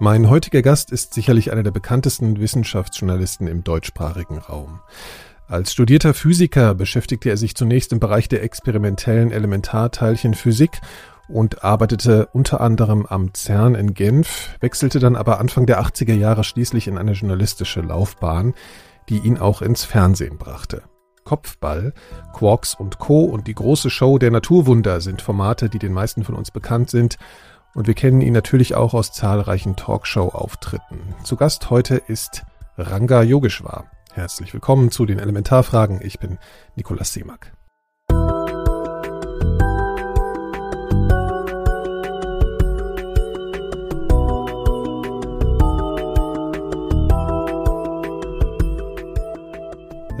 Mein heutiger Gast ist sicherlich einer der bekanntesten Wissenschaftsjournalisten im deutschsprachigen Raum. Als studierter Physiker beschäftigte er sich zunächst im Bereich der experimentellen Elementarteilchenphysik und arbeitete unter anderem am CERN in Genf, wechselte dann aber Anfang der 80er Jahre schließlich in eine journalistische Laufbahn, die ihn auch ins Fernsehen brachte. Kopfball, Quarks und Co. und die große Show der Naturwunder sind Formate, die den meisten von uns bekannt sind und wir kennen ihn natürlich auch aus zahlreichen Talkshow-Auftritten. Zu Gast heute ist Ranga Yogeshwar. Herzlich willkommen zu den Elementarfragen. Ich bin Nikolaus Seemack.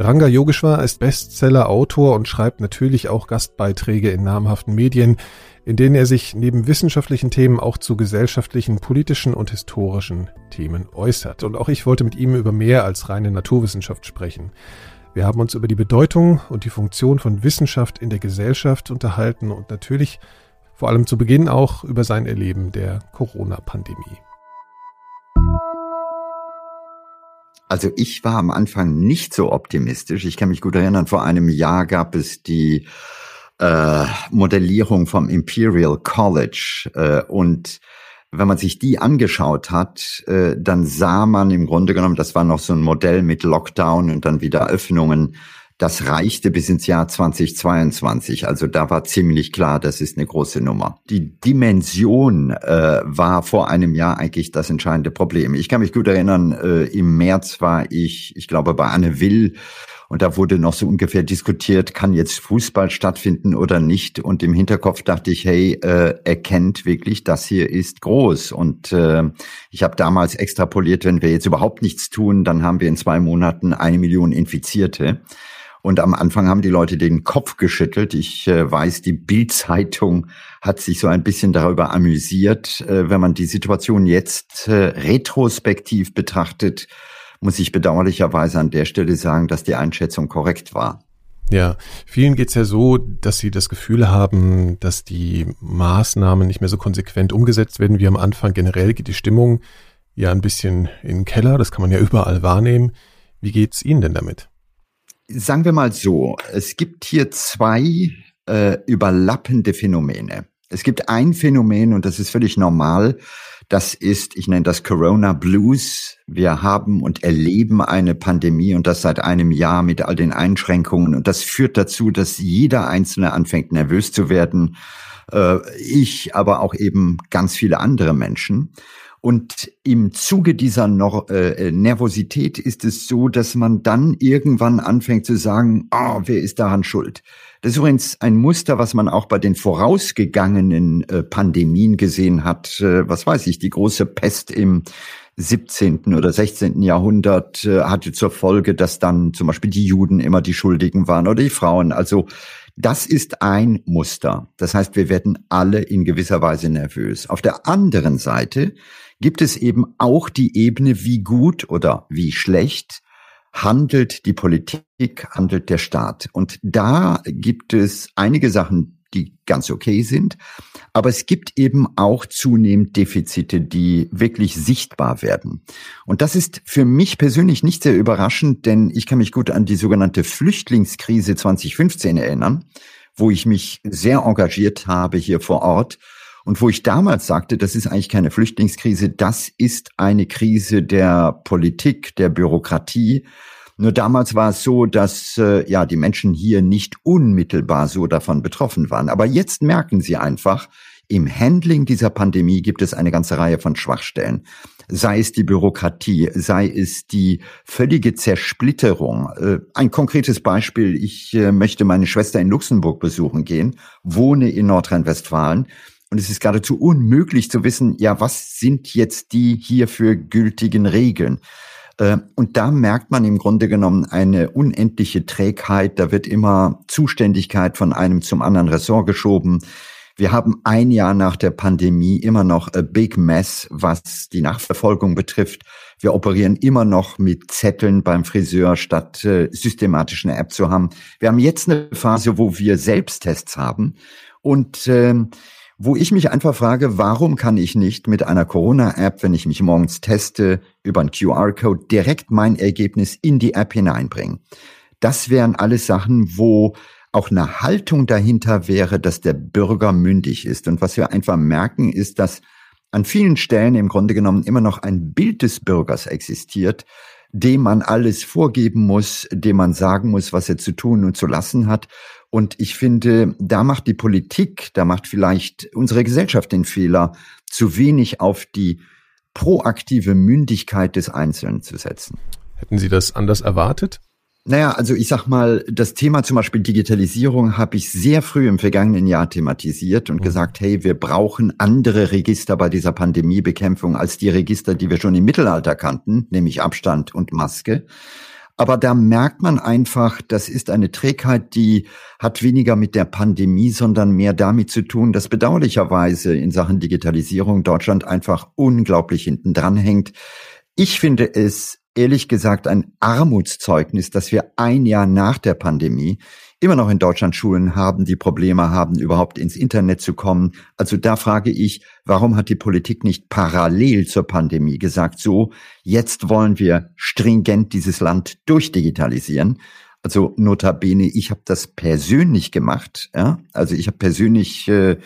Ranga Yogeshwar ist Bestseller-Autor und schreibt natürlich auch Gastbeiträge in namhaften Medien, in denen er sich neben wissenschaftlichen Themen auch zu gesellschaftlichen, politischen und historischen Themen äußert. Und auch ich wollte mit ihm über mehr als reine Naturwissenschaft sprechen. Wir haben uns über die Bedeutung und die Funktion von Wissenschaft in der Gesellschaft unterhalten und natürlich vor allem zu Beginn auch über sein Erleben der Corona-Pandemie. Also ich war am Anfang nicht so optimistisch. Ich kann mich gut erinnern, vor einem Jahr gab es die äh, Modellierung vom Imperial College. Äh, und wenn man sich die angeschaut hat, äh, dann sah man im Grunde genommen, das war noch so ein Modell mit Lockdown und dann wieder Öffnungen. Das reichte bis ins Jahr 2022. Also da war ziemlich klar, das ist eine große Nummer. Die Dimension äh, war vor einem Jahr eigentlich das entscheidende Problem. Ich kann mich gut erinnern, äh, im März war ich, ich glaube, bei Anne Will und da wurde noch so ungefähr diskutiert, kann jetzt Fußball stattfinden oder nicht. Und im Hinterkopf dachte ich, hey, äh, erkennt wirklich, das hier ist groß. Und äh, ich habe damals extrapoliert, wenn wir jetzt überhaupt nichts tun, dann haben wir in zwei Monaten eine Million Infizierte. Und am Anfang haben die Leute den Kopf geschüttelt. Ich äh, weiß, die Bild-Zeitung hat sich so ein bisschen darüber amüsiert. Äh, wenn man die Situation jetzt äh, retrospektiv betrachtet, muss ich bedauerlicherweise an der Stelle sagen, dass die Einschätzung korrekt war. Ja, vielen geht's ja so, dass sie das Gefühl haben, dass die Maßnahmen nicht mehr so konsequent umgesetzt werden wie am Anfang. Generell geht die Stimmung ja ein bisschen in den Keller, das kann man ja überall wahrnehmen. Wie geht's Ihnen denn damit? Sagen wir mal so, es gibt hier zwei äh, überlappende Phänomene. Es gibt ein Phänomen, und das ist völlig normal, das ist, ich nenne das Corona Blues. Wir haben und erleben eine Pandemie und das seit einem Jahr mit all den Einschränkungen. Und das führt dazu, dass jeder Einzelne anfängt nervös zu werden. Äh, ich, aber auch eben ganz viele andere Menschen. Und im Zuge dieser Nor äh, Nervosität ist es so, dass man dann irgendwann anfängt zu sagen, oh, wer ist daran schuld? Das ist übrigens ein Muster, was man auch bei den vorausgegangenen äh, Pandemien gesehen hat. Äh, was weiß ich, die große Pest im 17. oder 16. Jahrhundert äh, hatte zur Folge, dass dann zum Beispiel die Juden immer die Schuldigen waren oder die Frauen. Also das ist ein Muster. Das heißt, wir werden alle in gewisser Weise nervös. Auf der anderen Seite gibt es eben auch die Ebene, wie gut oder wie schlecht handelt die Politik, handelt der Staat. Und da gibt es einige Sachen, die ganz okay sind. Aber es gibt eben auch zunehmend Defizite, die wirklich sichtbar werden. Und das ist für mich persönlich nicht sehr überraschend, denn ich kann mich gut an die sogenannte Flüchtlingskrise 2015 erinnern, wo ich mich sehr engagiert habe hier vor Ort und wo ich damals sagte, das ist eigentlich keine Flüchtlingskrise, das ist eine Krise der Politik, der Bürokratie, nur damals war es so, dass äh, ja die Menschen hier nicht unmittelbar so davon betroffen waren. Aber jetzt merken sie einfach, im Handling dieser Pandemie gibt es eine ganze Reihe von Schwachstellen. Sei es die Bürokratie, sei es die völlige Zersplitterung. Äh, ein konkretes Beispiel, ich äh, möchte meine Schwester in Luxemburg besuchen gehen, wohne in Nordrhein-Westfalen. Und es ist geradezu unmöglich zu wissen, ja, was sind jetzt die hierfür gültigen Regeln? Äh, und da merkt man im Grunde genommen eine unendliche Trägheit. Da wird immer Zuständigkeit von einem zum anderen Ressort geschoben. Wir haben ein Jahr nach der Pandemie immer noch a big mess, was die Nachverfolgung betrifft. Wir operieren immer noch mit Zetteln beim Friseur, statt äh, systematisch eine App zu haben. Wir haben jetzt eine Phase, wo wir Selbsttests haben. Und, äh, wo ich mich einfach frage, warum kann ich nicht mit einer Corona-App, wenn ich mich morgens teste, über einen QR-Code direkt mein Ergebnis in die App hineinbringen? Das wären alles Sachen, wo auch eine Haltung dahinter wäre, dass der Bürger mündig ist. Und was wir einfach merken, ist, dass an vielen Stellen im Grunde genommen immer noch ein Bild des Bürgers existiert, dem man alles vorgeben muss, dem man sagen muss, was er zu tun und zu lassen hat. Und ich finde, da macht die Politik, da macht vielleicht unsere Gesellschaft den Fehler, zu wenig auf die proaktive Mündigkeit des Einzelnen zu setzen. Hätten Sie das anders erwartet? Naja, also ich sag mal, das Thema zum Beispiel Digitalisierung habe ich sehr früh im vergangenen Jahr thematisiert und mhm. gesagt, hey, wir brauchen andere Register bei dieser Pandemiebekämpfung als die Register, die wir schon im Mittelalter kannten, nämlich Abstand und Maske. Aber da merkt man einfach, das ist eine Trägheit, die hat weniger mit der Pandemie, sondern mehr damit zu tun, dass bedauerlicherweise in Sachen Digitalisierung Deutschland einfach unglaublich hinten dran hängt. Ich finde es ehrlich gesagt ein Armutszeugnis, dass wir ein Jahr nach der Pandemie immer noch in Deutschland Schulen haben, die Probleme haben, überhaupt ins Internet zu kommen. Also da frage ich, warum hat die Politik nicht parallel zur Pandemie gesagt, so, jetzt wollen wir stringent dieses Land durchdigitalisieren. Also notabene, ich habe das persönlich gemacht. Ja? Also ich habe persönlich äh,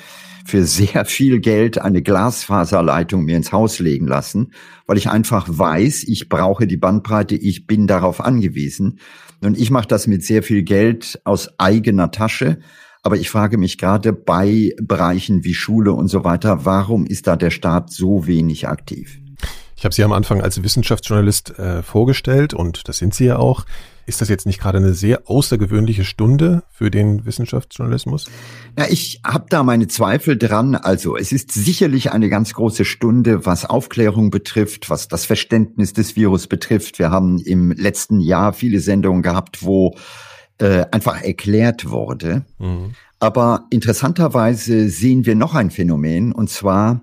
für sehr viel Geld eine Glasfaserleitung mir ins Haus legen lassen, weil ich einfach weiß, ich brauche die Bandbreite, ich bin darauf angewiesen. Und ich mache das mit sehr viel Geld aus eigener Tasche. Aber ich frage mich gerade bei Bereichen wie Schule und so weiter, warum ist da der Staat so wenig aktiv? Ich habe Sie am Anfang als Wissenschaftsjournalist äh, vorgestellt und das sind Sie ja auch. Ist das jetzt nicht gerade eine sehr außergewöhnliche Stunde für den Wissenschaftsjournalismus? Ja, ich habe da meine Zweifel dran. Also es ist sicherlich eine ganz große Stunde, was Aufklärung betrifft, was das Verständnis des Virus betrifft. Wir haben im letzten Jahr viele Sendungen gehabt, wo äh, einfach erklärt wurde. Mhm. Aber interessanterweise sehen wir noch ein Phänomen, und zwar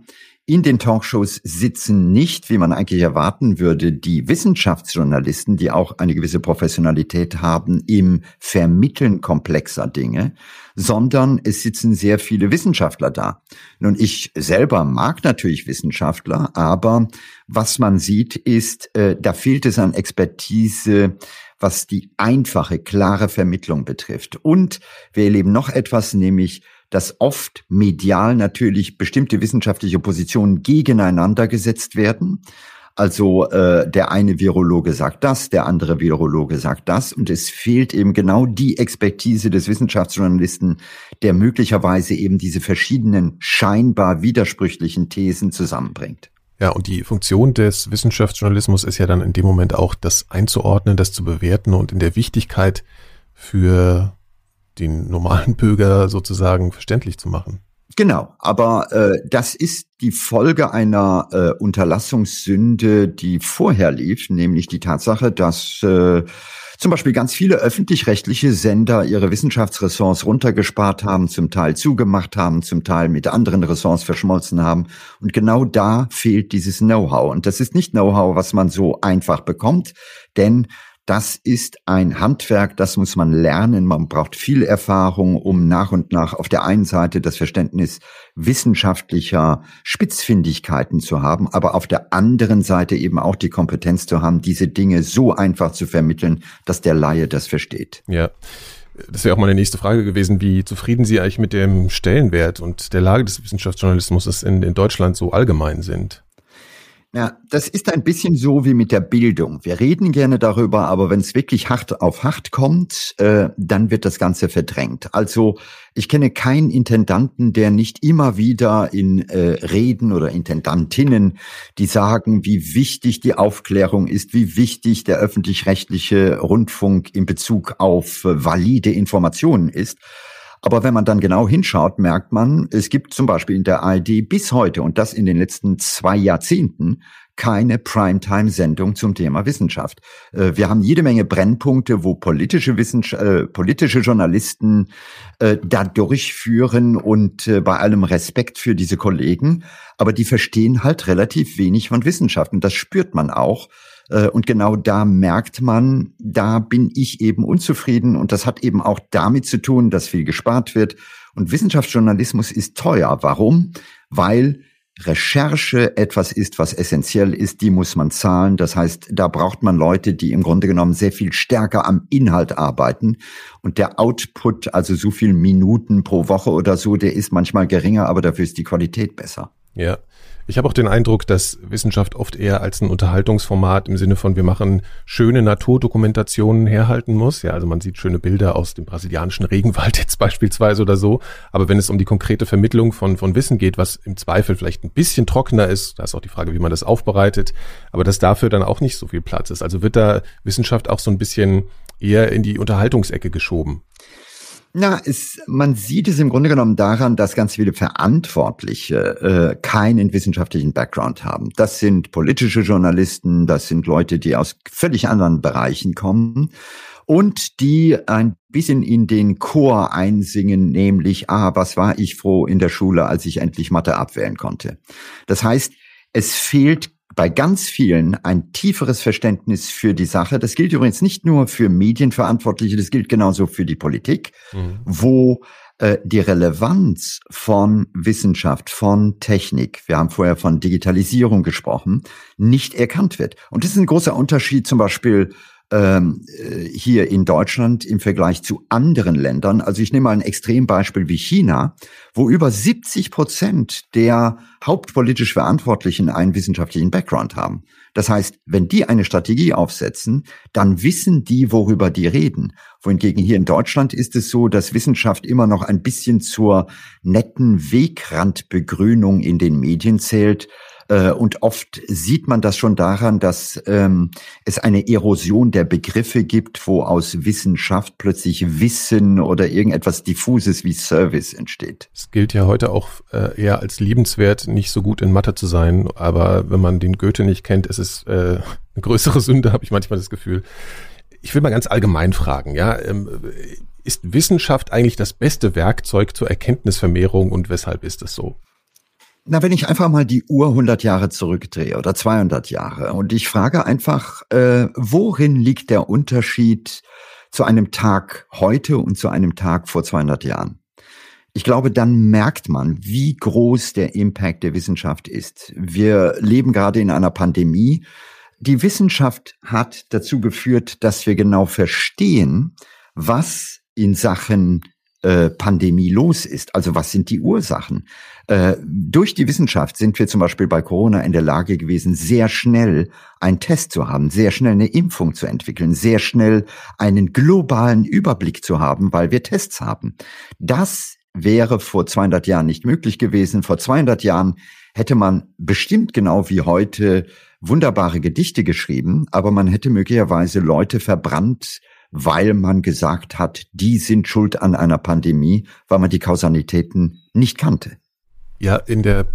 in den Talkshows sitzen nicht, wie man eigentlich erwarten würde, die Wissenschaftsjournalisten, die auch eine gewisse Professionalität haben im Vermitteln komplexer Dinge, sondern es sitzen sehr viele Wissenschaftler da. Nun, ich selber mag natürlich Wissenschaftler, aber was man sieht, ist, äh, da fehlt es an Expertise, was die einfache, klare Vermittlung betrifft. Und wir erleben noch etwas, nämlich dass oft medial natürlich bestimmte wissenschaftliche Positionen gegeneinander gesetzt werden. Also äh, der eine Virologe sagt das, der andere Virologe sagt das und es fehlt eben genau die Expertise des Wissenschaftsjournalisten, der möglicherweise eben diese verschiedenen scheinbar widersprüchlichen Thesen zusammenbringt. Ja, und die Funktion des Wissenschaftsjournalismus ist ja dann in dem Moment auch das einzuordnen, das zu bewerten und in der Wichtigkeit für den normalen Bürger sozusagen verständlich zu machen. Genau, aber äh, das ist die Folge einer äh, Unterlassungssünde, die vorher lief, nämlich die Tatsache, dass äh, zum Beispiel ganz viele öffentlich-rechtliche Sender ihre Wissenschaftsressorts runtergespart haben, zum Teil zugemacht haben, zum Teil mit anderen Ressorts verschmolzen haben. Und genau da fehlt dieses Know-how. Und das ist nicht Know-how, was man so einfach bekommt, denn das ist ein Handwerk, das muss man lernen. Man braucht viel Erfahrung, um nach und nach auf der einen Seite das Verständnis wissenschaftlicher Spitzfindigkeiten zu haben, aber auf der anderen Seite eben auch die Kompetenz zu haben, diese Dinge so einfach zu vermitteln, dass der Laie das versteht. Ja. Das wäre auch meine nächste Frage gewesen, wie zufrieden Sie eigentlich mit dem Stellenwert und der Lage des Wissenschaftsjournalismus in, in Deutschland so allgemein sind? Ja, das ist ein bisschen so wie mit der Bildung. Wir reden gerne darüber, aber wenn es wirklich hart auf hart kommt, äh, dann wird das Ganze verdrängt. Also ich kenne keinen Intendanten, der nicht immer wieder in äh, Reden oder Intendantinnen, die sagen, wie wichtig die Aufklärung ist, wie wichtig der öffentlich-rechtliche Rundfunk in Bezug auf äh, valide Informationen ist. Aber wenn man dann genau hinschaut, merkt man, es gibt zum Beispiel in der ARD bis heute und das in den letzten zwei Jahrzehnten keine Primetime-Sendung zum Thema Wissenschaft. Äh, wir haben jede Menge Brennpunkte, wo politische, Wissenschaft, äh, politische Journalisten äh, da durchführen und äh, bei allem Respekt für diese Kollegen, aber die verstehen halt relativ wenig von Wissenschaft und das spürt man auch und genau da merkt man, da bin ich eben unzufrieden. Und das hat eben auch damit zu tun, dass viel gespart wird. Und Wissenschaftsjournalismus ist teuer. Warum? Weil Recherche etwas ist, was essentiell ist, die muss man zahlen. Das heißt, da braucht man Leute, die im Grunde genommen sehr viel stärker am Inhalt arbeiten. Und der Output, also so viel Minuten pro Woche oder so, der ist manchmal geringer, aber dafür ist die Qualität besser. Ja, ich habe auch den Eindruck, dass Wissenschaft oft eher als ein Unterhaltungsformat im Sinne von wir machen schöne Naturdokumentationen herhalten muss. Ja, also man sieht schöne Bilder aus dem brasilianischen Regenwald jetzt beispielsweise oder so. Aber wenn es um die konkrete Vermittlung von, von Wissen geht, was im Zweifel vielleicht ein bisschen trockener ist, da ist auch die Frage, wie man das aufbereitet, aber dass dafür dann auch nicht so viel Platz ist. Also wird da Wissenschaft auch so ein bisschen eher in die Unterhaltungsecke geschoben. Na, es, man sieht es im Grunde genommen daran, dass ganz viele Verantwortliche äh, keinen wissenschaftlichen Background haben. Das sind politische Journalisten, das sind Leute, die aus völlig anderen Bereichen kommen und die ein bisschen in den Chor einsingen, nämlich, ah, was war ich froh in der Schule, als ich endlich Mathe abwählen konnte. Das heißt, es fehlt bei ganz vielen ein tieferes Verständnis für die Sache. Das gilt übrigens nicht nur für Medienverantwortliche, das gilt genauso für die Politik, mhm. wo äh, die Relevanz von Wissenschaft, von Technik, wir haben vorher von Digitalisierung gesprochen, nicht erkannt wird. Und das ist ein großer Unterschied zum Beispiel ähm, äh, hier in Deutschland im Vergleich zu anderen Ländern. Also ich nehme mal ein Extrembeispiel wie China, wo über 70 Prozent der hauptpolitisch Verantwortlichen einen wissenschaftlichen Background haben. Das heißt, wenn die eine Strategie aufsetzen, dann wissen die, worüber die reden. Wohingegen hier in Deutschland ist es so, dass Wissenschaft immer noch ein bisschen zur netten Wegrandbegrünung in den Medien zählt. Äh, und oft sieht man das schon daran, dass ähm, es eine Erosion der Begriffe gibt, wo aus Wissenschaft plötzlich Wissen oder irgendetwas Diffuses wie Service entsteht. Es gilt ja heute auch äh, eher als liebenswert, nicht so gut in Mathe zu sein. Aber wenn man den Goethe nicht kennt, ist es äh, eine größere Sünde, habe ich manchmal das Gefühl. Ich will mal ganz allgemein fragen, ja. Ähm, ist Wissenschaft eigentlich das beste Werkzeug zur Erkenntnisvermehrung und weshalb ist es so? Na, wenn ich einfach mal die Uhr 100 Jahre zurückdrehe oder 200 Jahre und ich frage einfach, äh, worin liegt der Unterschied zu einem Tag heute und zu einem Tag vor 200 Jahren? Ich glaube, dann merkt man, wie groß der Impact der Wissenschaft ist. Wir leben gerade in einer Pandemie. Die Wissenschaft hat dazu geführt, dass wir genau verstehen, was in Sachen äh, Pandemie los ist. Also was sind die Ursachen? Äh, durch die Wissenschaft sind wir zum Beispiel bei Corona in der Lage gewesen, sehr schnell einen Test zu haben, sehr schnell eine Impfung zu entwickeln, sehr schnell einen globalen Überblick zu haben, weil wir Tests haben. Das wäre vor 200 Jahren nicht möglich gewesen. Vor 200 Jahren hätte man bestimmt genau wie heute wunderbare Gedichte geschrieben, aber man hätte möglicherweise Leute verbrannt, weil man gesagt hat, die sind schuld an einer Pandemie, weil man die Kausalitäten nicht kannte. Ja, in der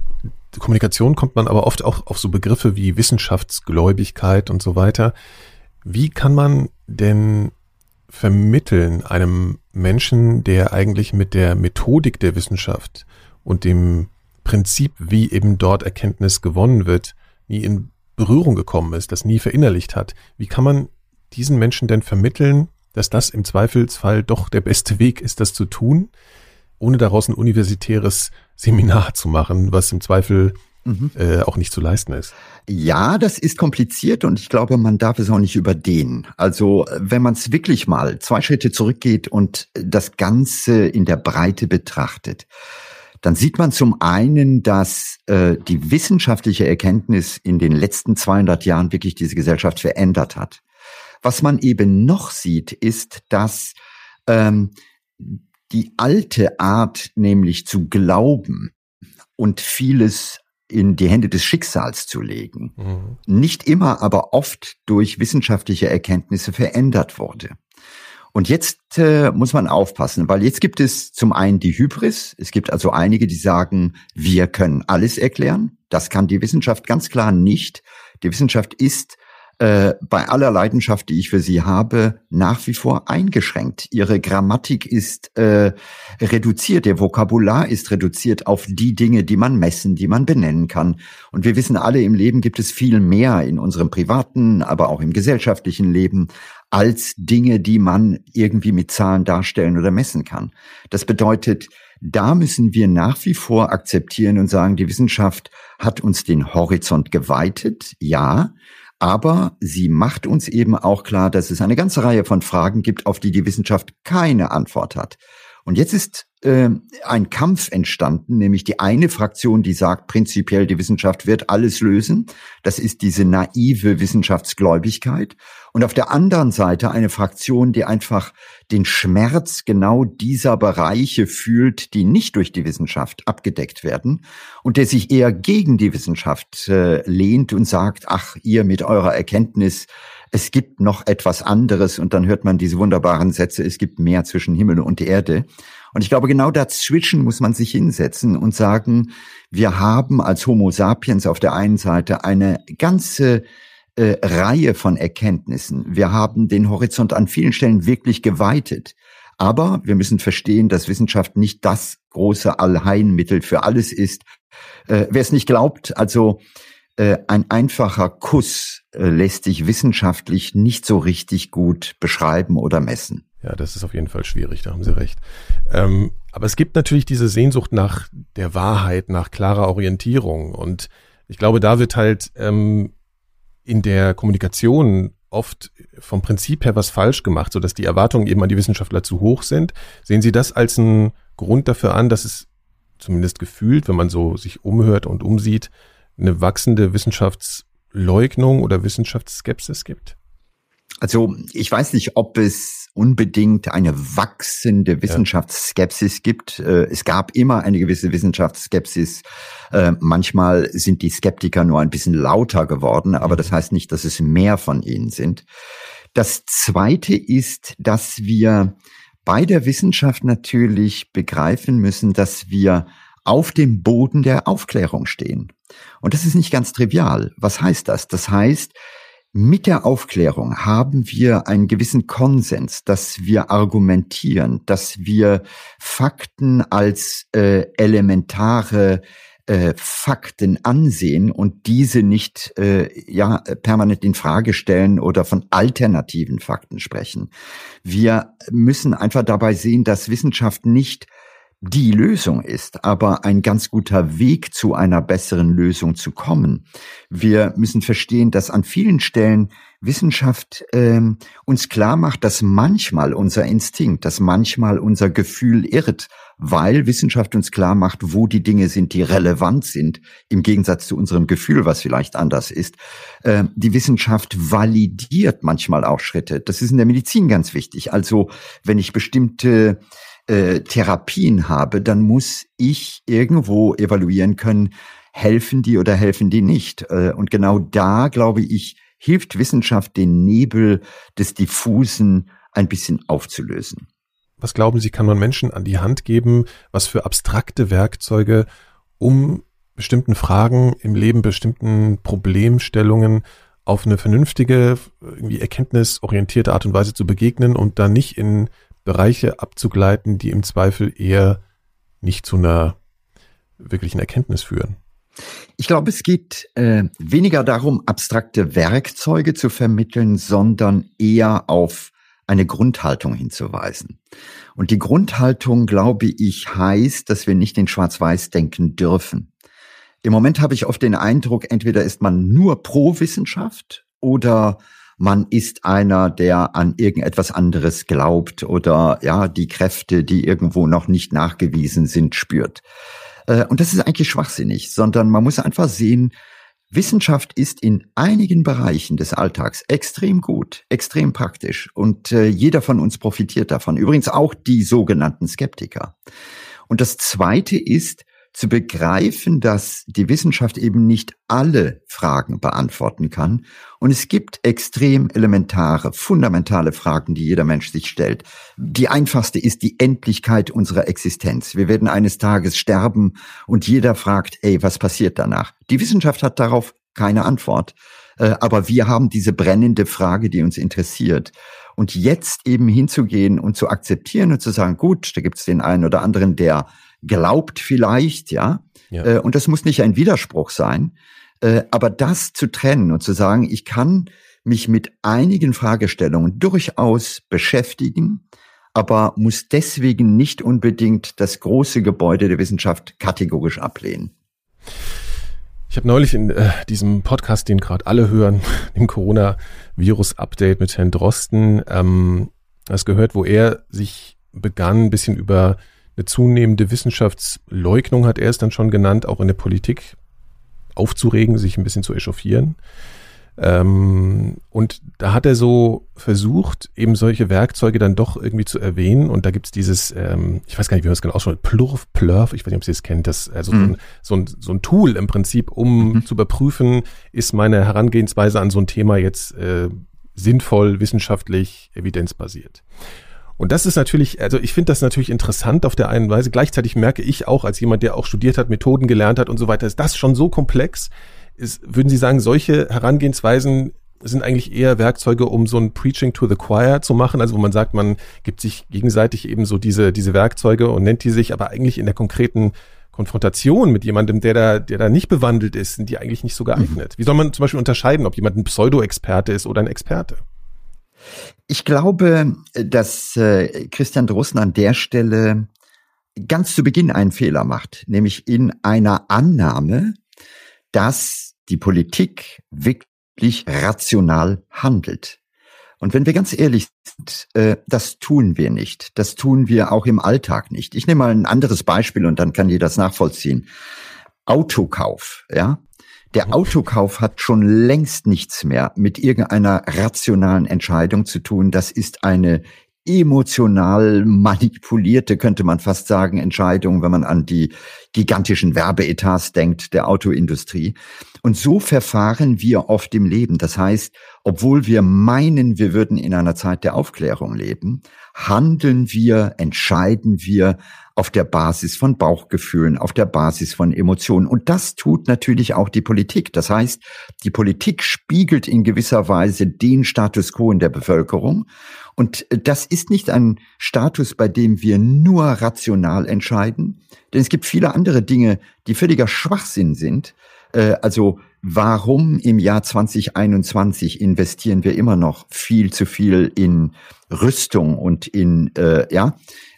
Kommunikation kommt man aber oft auch auf so Begriffe wie Wissenschaftsgläubigkeit und so weiter. Wie kann man denn vermitteln einem Menschen, der eigentlich mit der Methodik der Wissenschaft und dem Prinzip, wie eben dort Erkenntnis gewonnen wird, nie in Berührung gekommen ist, das nie verinnerlicht hat. Wie kann man diesen Menschen denn vermitteln, dass das im Zweifelsfall doch der beste Weg ist, das zu tun, ohne daraus ein universitäres Seminar zu machen, was im Zweifel mhm. äh, auch nicht zu leisten ist. Ja, das ist kompliziert und ich glaube, man darf es auch nicht überdehnen. Also wenn man es wirklich mal zwei Schritte zurückgeht und das Ganze in der Breite betrachtet, dann sieht man zum einen, dass äh, die wissenschaftliche Erkenntnis in den letzten 200 Jahren wirklich diese Gesellschaft verändert hat. Was man eben noch sieht, ist, dass ähm, die alte Art, nämlich zu glauben und vieles in die Hände des Schicksals zu legen, mhm. nicht immer, aber oft durch wissenschaftliche Erkenntnisse verändert wurde. Und jetzt äh, muss man aufpassen, weil jetzt gibt es zum einen die Hybris. Es gibt also einige, die sagen, wir können alles erklären. Das kann die Wissenschaft ganz klar nicht. Die Wissenschaft ist äh, bei aller Leidenschaft, die ich für sie habe, nach wie vor eingeschränkt. Ihre Grammatik ist äh, reduziert, ihr Vokabular ist reduziert auf die Dinge, die man messen, die man benennen kann. Und wir wissen alle, im Leben gibt es viel mehr in unserem privaten, aber auch im gesellschaftlichen Leben als Dinge, die man irgendwie mit Zahlen darstellen oder messen kann. Das bedeutet, da müssen wir nach wie vor akzeptieren und sagen, die Wissenschaft hat uns den Horizont geweitet, ja, aber sie macht uns eben auch klar, dass es eine ganze Reihe von Fragen gibt, auf die die Wissenschaft keine Antwort hat. Und jetzt ist äh, ein Kampf entstanden, nämlich die eine Fraktion, die sagt, prinzipiell die Wissenschaft wird alles lösen. Das ist diese naive Wissenschaftsgläubigkeit. Und auf der anderen Seite eine Fraktion, die einfach den Schmerz genau dieser Bereiche fühlt, die nicht durch die Wissenschaft abgedeckt werden und der sich eher gegen die Wissenschaft äh, lehnt und sagt, ach, ihr mit eurer Erkenntnis, es gibt noch etwas anderes und dann hört man diese wunderbaren Sätze, es gibt mehr zwischen Himmel und Erde. Und ich glaube, genau dazwischen muss man sich hinsetzen und sagen, wir haben als Homo sapiens auf der einen Seite eine ganze äh, Reihe von Erkenntnissen. Wir haben den Horizont an vielen Stellen wirklich geweitet. Aber wir müssen verstehen, dass Wissenschaft nicht das große Allheilmittel für alles ist. Äh, wer es nicht glaubt, also äh, ein einfacher Kuss äh, lässt sich wissenschaftlich nicht so richtig gut beschreiben oder messen. Ja, das ist auf jeden Fall schwierig, da haben Sie recht. Ähm, aber es gibt natürlich diese Sehnsucht nach der Wahrheit, nach klarer Orientierung. Und ich glaube, da wird halt ähm, in der Kommunikation oft vom Prinzip her was falsch gemacht, so dass die Erwartungen eben an die Wissenschaftler zu hoch sind. Sehen Sie das als einen Grund dafür an, dass es zumindest gefühlt, wenn man so sich umhört und umsieht, eine wachsende Wissenschaftsleugnung oder Wissenschaftsskepsis gibt? Also ich weiß nicht, ob es unbedingt eine wachsende Wissenschaftsskepsis ja. gibt. Äh, es gab immer eine gewisse Wissenschaftsskepsis. Äh, manchmal sind die Skeptiker nur ein bisschen lauter geworden, aber das mhm. heißt nicht, dass es mehr von ihnen sind. Das Zweite ist, dass wir bei der Wissenschaft natürlich begreifen müssen, dass wir auf dem Boden der Aufklärung stehen. Und das ist nicht ganz trivial. Was heißt das? Das heißt, mit der Aufklärung haben wir einen gewissen Konsens, dass wir argumentieren, dass wir Fakten als äh, elementare äh, Fakten ansehen und diese nicht äh, ja permanent in Frage stellen oder von alternativen Fakten sprechen. Wir müssen einfach dabei sehen, dass Wissenschaft nicht die Lösung ist, aber ein ganz guter Weg zu einer besseren Lösung zu kommen. Wir müssen verstehen, dass an vielen Stellen Wissenschaft ähm, uns klar macht, dass manchmal unser Instinkt, dass manchmal unser Gefühl irrt, weil Wissenschaft uns klar macht, wo die Dinge sind, die relevant sind, im Gegensatz zu unserem Gefühl, was vielleicht anders ist. Äh, die Wissenschaft validiert manchmal auch Schritte. Das ist in der Medizin ganz wichtig. Also wenn ich bestimmte äh, Therapien habe, dann muss ich irgendwo evaluieren können, helfen die oder helfen die nicht. Äh, und genau da, glaube ich, hilft Wissenschaft, den Nebel des Diffusen ein bisschen aufzulösen. Was glauben Sie, kann man Menschen an die Hand geben, was für abstrakte Werkzeuge, um bestimmten Fragen im Leben, bestimmten Problemstellungen auf eine vernünftige, irgendwie erkenntnisorientierte Art und Weise zu begegnen und da nicht in Bereiche abzugleiten, die im Zweifel eher nicht zu einer wirklichen Erkenntnis führen. Ich glaube, es geht äh, weniger darum, abstrakte Werkzeuge zu vermitteln, sondern eher auf eine Grundhaltung hinzuweisen. Und die Grundhaltung, glaube ich, heißt, dass wir nicht in Schwarz-Weiß denken dürfen. Im Moment habe ich oft den Eindruck, entweder ist man nur pro Wissenschaft oder man ist einer, der an irgendetwas anderes glaubt oder ja, die Kräfte, die irgendwo noch nicht nachgewiesen sind, spürt. Äh, und das ist eigentlich schwachsinnig, sondern man muss einfach sehen, Wissenschaft ist in einigen Bereichen des Alltags extrem gut, extrem praktisch und äh, jeder von uns profitiert davon. Übrigens auch die sogenannten Skeptiker. Und das Zweite ist, zu begreifen, dass die Wissenschaft eben nicht alle Fragen beantworten kann. Und es gibt extrem elementare, fundamentale Fragen, die jeder Mensch sich stellt. Die einfachste ist die Endlichkeit unserer Existenz. Wir werden eines Tages sterben und jeder fragt, ey, was passiert danach? Die Wissenschaft hat darauf keine Antwort. Äh, aber wir haben diese brennende Frage, die uns interessiert. Und jetzt eben hinzugehen und zu akzeptieren und zu sagen, gut, da gibt es den einen oder anderen, der glaubt vielleicht, ja. ja. Äh, und das muss nicht ein Widerspruch sein. Äh, aber das zu trennen und zu sagen, ich kann mich mit einigen Fragestellungen durchaus beschäftigen, aber muss deswegen nicht unbedingt das große Gebäude der Wissenschaft kategorisch ablehnen. Ich habe neulich in äh, diesem Podcast, den gerade alle hören, dem Corona-Virus-Update mit Herrn Drosten, ähm, das gehört, wo er sich begann, ein bisschen über eine zunehmende Wissenschaftsleugnung, hat er es dann schon genannt, auch in der Politik aufzuregen, sich ein bisschen zu echauffieren. Ähm, und da hat er so versucht, eben solche Werkzeuge dann doch irgendwie zu erwähnen. Und da gibt's dieses, ähm, ich weiß gar nicht, wie man es genau ausspricht, Plurf, Plurf, ich weiß nicht, ob Sie es kennt, das also mhm. so, ein, so, ein, so ein Tool im Prinzip, um mhm. zu überprüfen, ist meine Herangehensweise an so ein Thema jetzt äh, sinnvoll, wissenschaftlich, evidenzbasiert. Und das ist natürlich, also ich finde das natürlich interessant auf der einen Weise. Gleichzeitig merke ich auch als jemand, der auch studiert hat, Methoden gelernt hat und so weiter, ist das schon so komplex. Ist, würden Sie sagen, solche Herangehensweisen sind eigentlich eher Werkzeuge, um so ein Preaching to the Choir zu machen, also wo man sagt, man gibt sich gegenseitig eben so diese, diese Werkzeuge und nennt die sich, aber eigentlich in der konkreten Konfrontation mit jemandem, der da, der da nicht bewandelt ist, sind die eigentlich nicht so geeignet. Mhm. Wie soll man zum Beispiel unterscheiden, ob jemand ein Pseudo-Experte ist oder ein Experte? Ich glaube, dass äh, Christian Drosten an der Stelle ganz zu Beginn einen Fehler macht, nämlich in einer Annahme, dass die Politik wirklich rational handelt. Und wenn wir ganz ehrlich sind, äh, das tun wir nicht. Das tun wir auch im Alltag nicht. Ich nehme mal ein anderes Beispiel und dann kann jeder das nachvollziehen. Autokauf, ja. Der Autokauf hat schon längst nichts mehr mit irgendeiner rationalen Entscheidung zu tun. Das ist eine emotional manipulierte, könnte man fast sagen, Entscheidung, wenn man an die gigantischen Werbeetats denkt der Autoindustrie. Und so verfahren wir oft im Leben. Das heißt, obwohl wir meinen, wir würden in einer Zeit der Aufklärung leben, handeln wir, entscheiden wir auf der Basis von Bauchgefühlen, auf der Basis von Emotionen. Und das tut natürlich auch die Politik. Das heißt, die Politik spiegelt in gewisser Weise den Status quo in der Bevölkerung. Und das ist nicht ein Status, bei dem wir nur rational entscheiden, denn es gibt viele andere Dinge, die völliger Schwachsinn sind. Äh, also warum im Jahr 2021 investieren wir immer noch viel zu viel in Rüstung und in äh, ja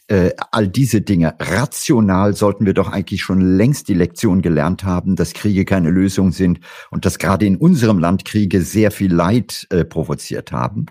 äh, all diese Dinge. Rational sollten wir doch eigentlich schon längst die Lektion gelernt haben, dass Kriege keine Lösung sind und dass gerade in unserem Land Kriege sehr viel Leid äh, provoziert haben.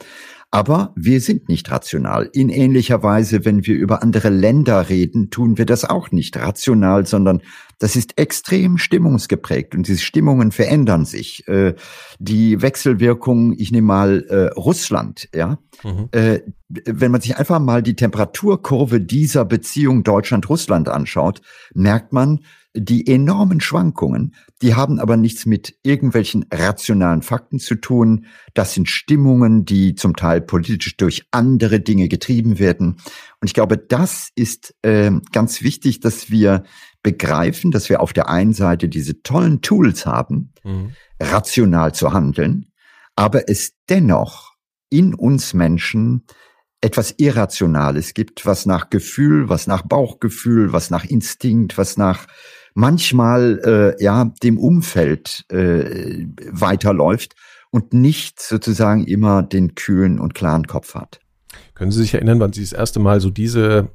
Aber wir sind nicht rational. In ähnlicher Weise, wenn wir über andere Länder reden, tun wir das auch nicht rational, sondern das ist extrem stimmungsgeprägt und diese Stimmungen verändern sich. Äh, die Wechselwirkung, ich nehme mal äh, Russland, ja. Mhm. Äh, wenn man sich einfach mal die Temperaturkurve dieser Beziehung Deutschland-Russland anschaut, merkt man, die enormen Schwankungen, die haben aber nichts mit irgendwelchen rationalen Fakten zu tun. Das sind Stimmungen, die zum Teil politisch durch andere Dinge getrieben werden. Und ich glaube, das ist äh, ganz wichtig, dass wir begreifen, dass wir auf der einen Seite diese tollen Tools haben, mhm. rational zu handeln, aber es dennoch in uns Menschen etwas Irrationales gibt, was nach Gefühl, was nach Bauchgefühl, was nach Instinkt, was nach manchmal äh, ja dem Umfeld äh, weiterläuft und nicht sozusagen immer den kühlen und klaren Kopf hat. Können Sie sich erinnern, wann Sie das erste Mal so diese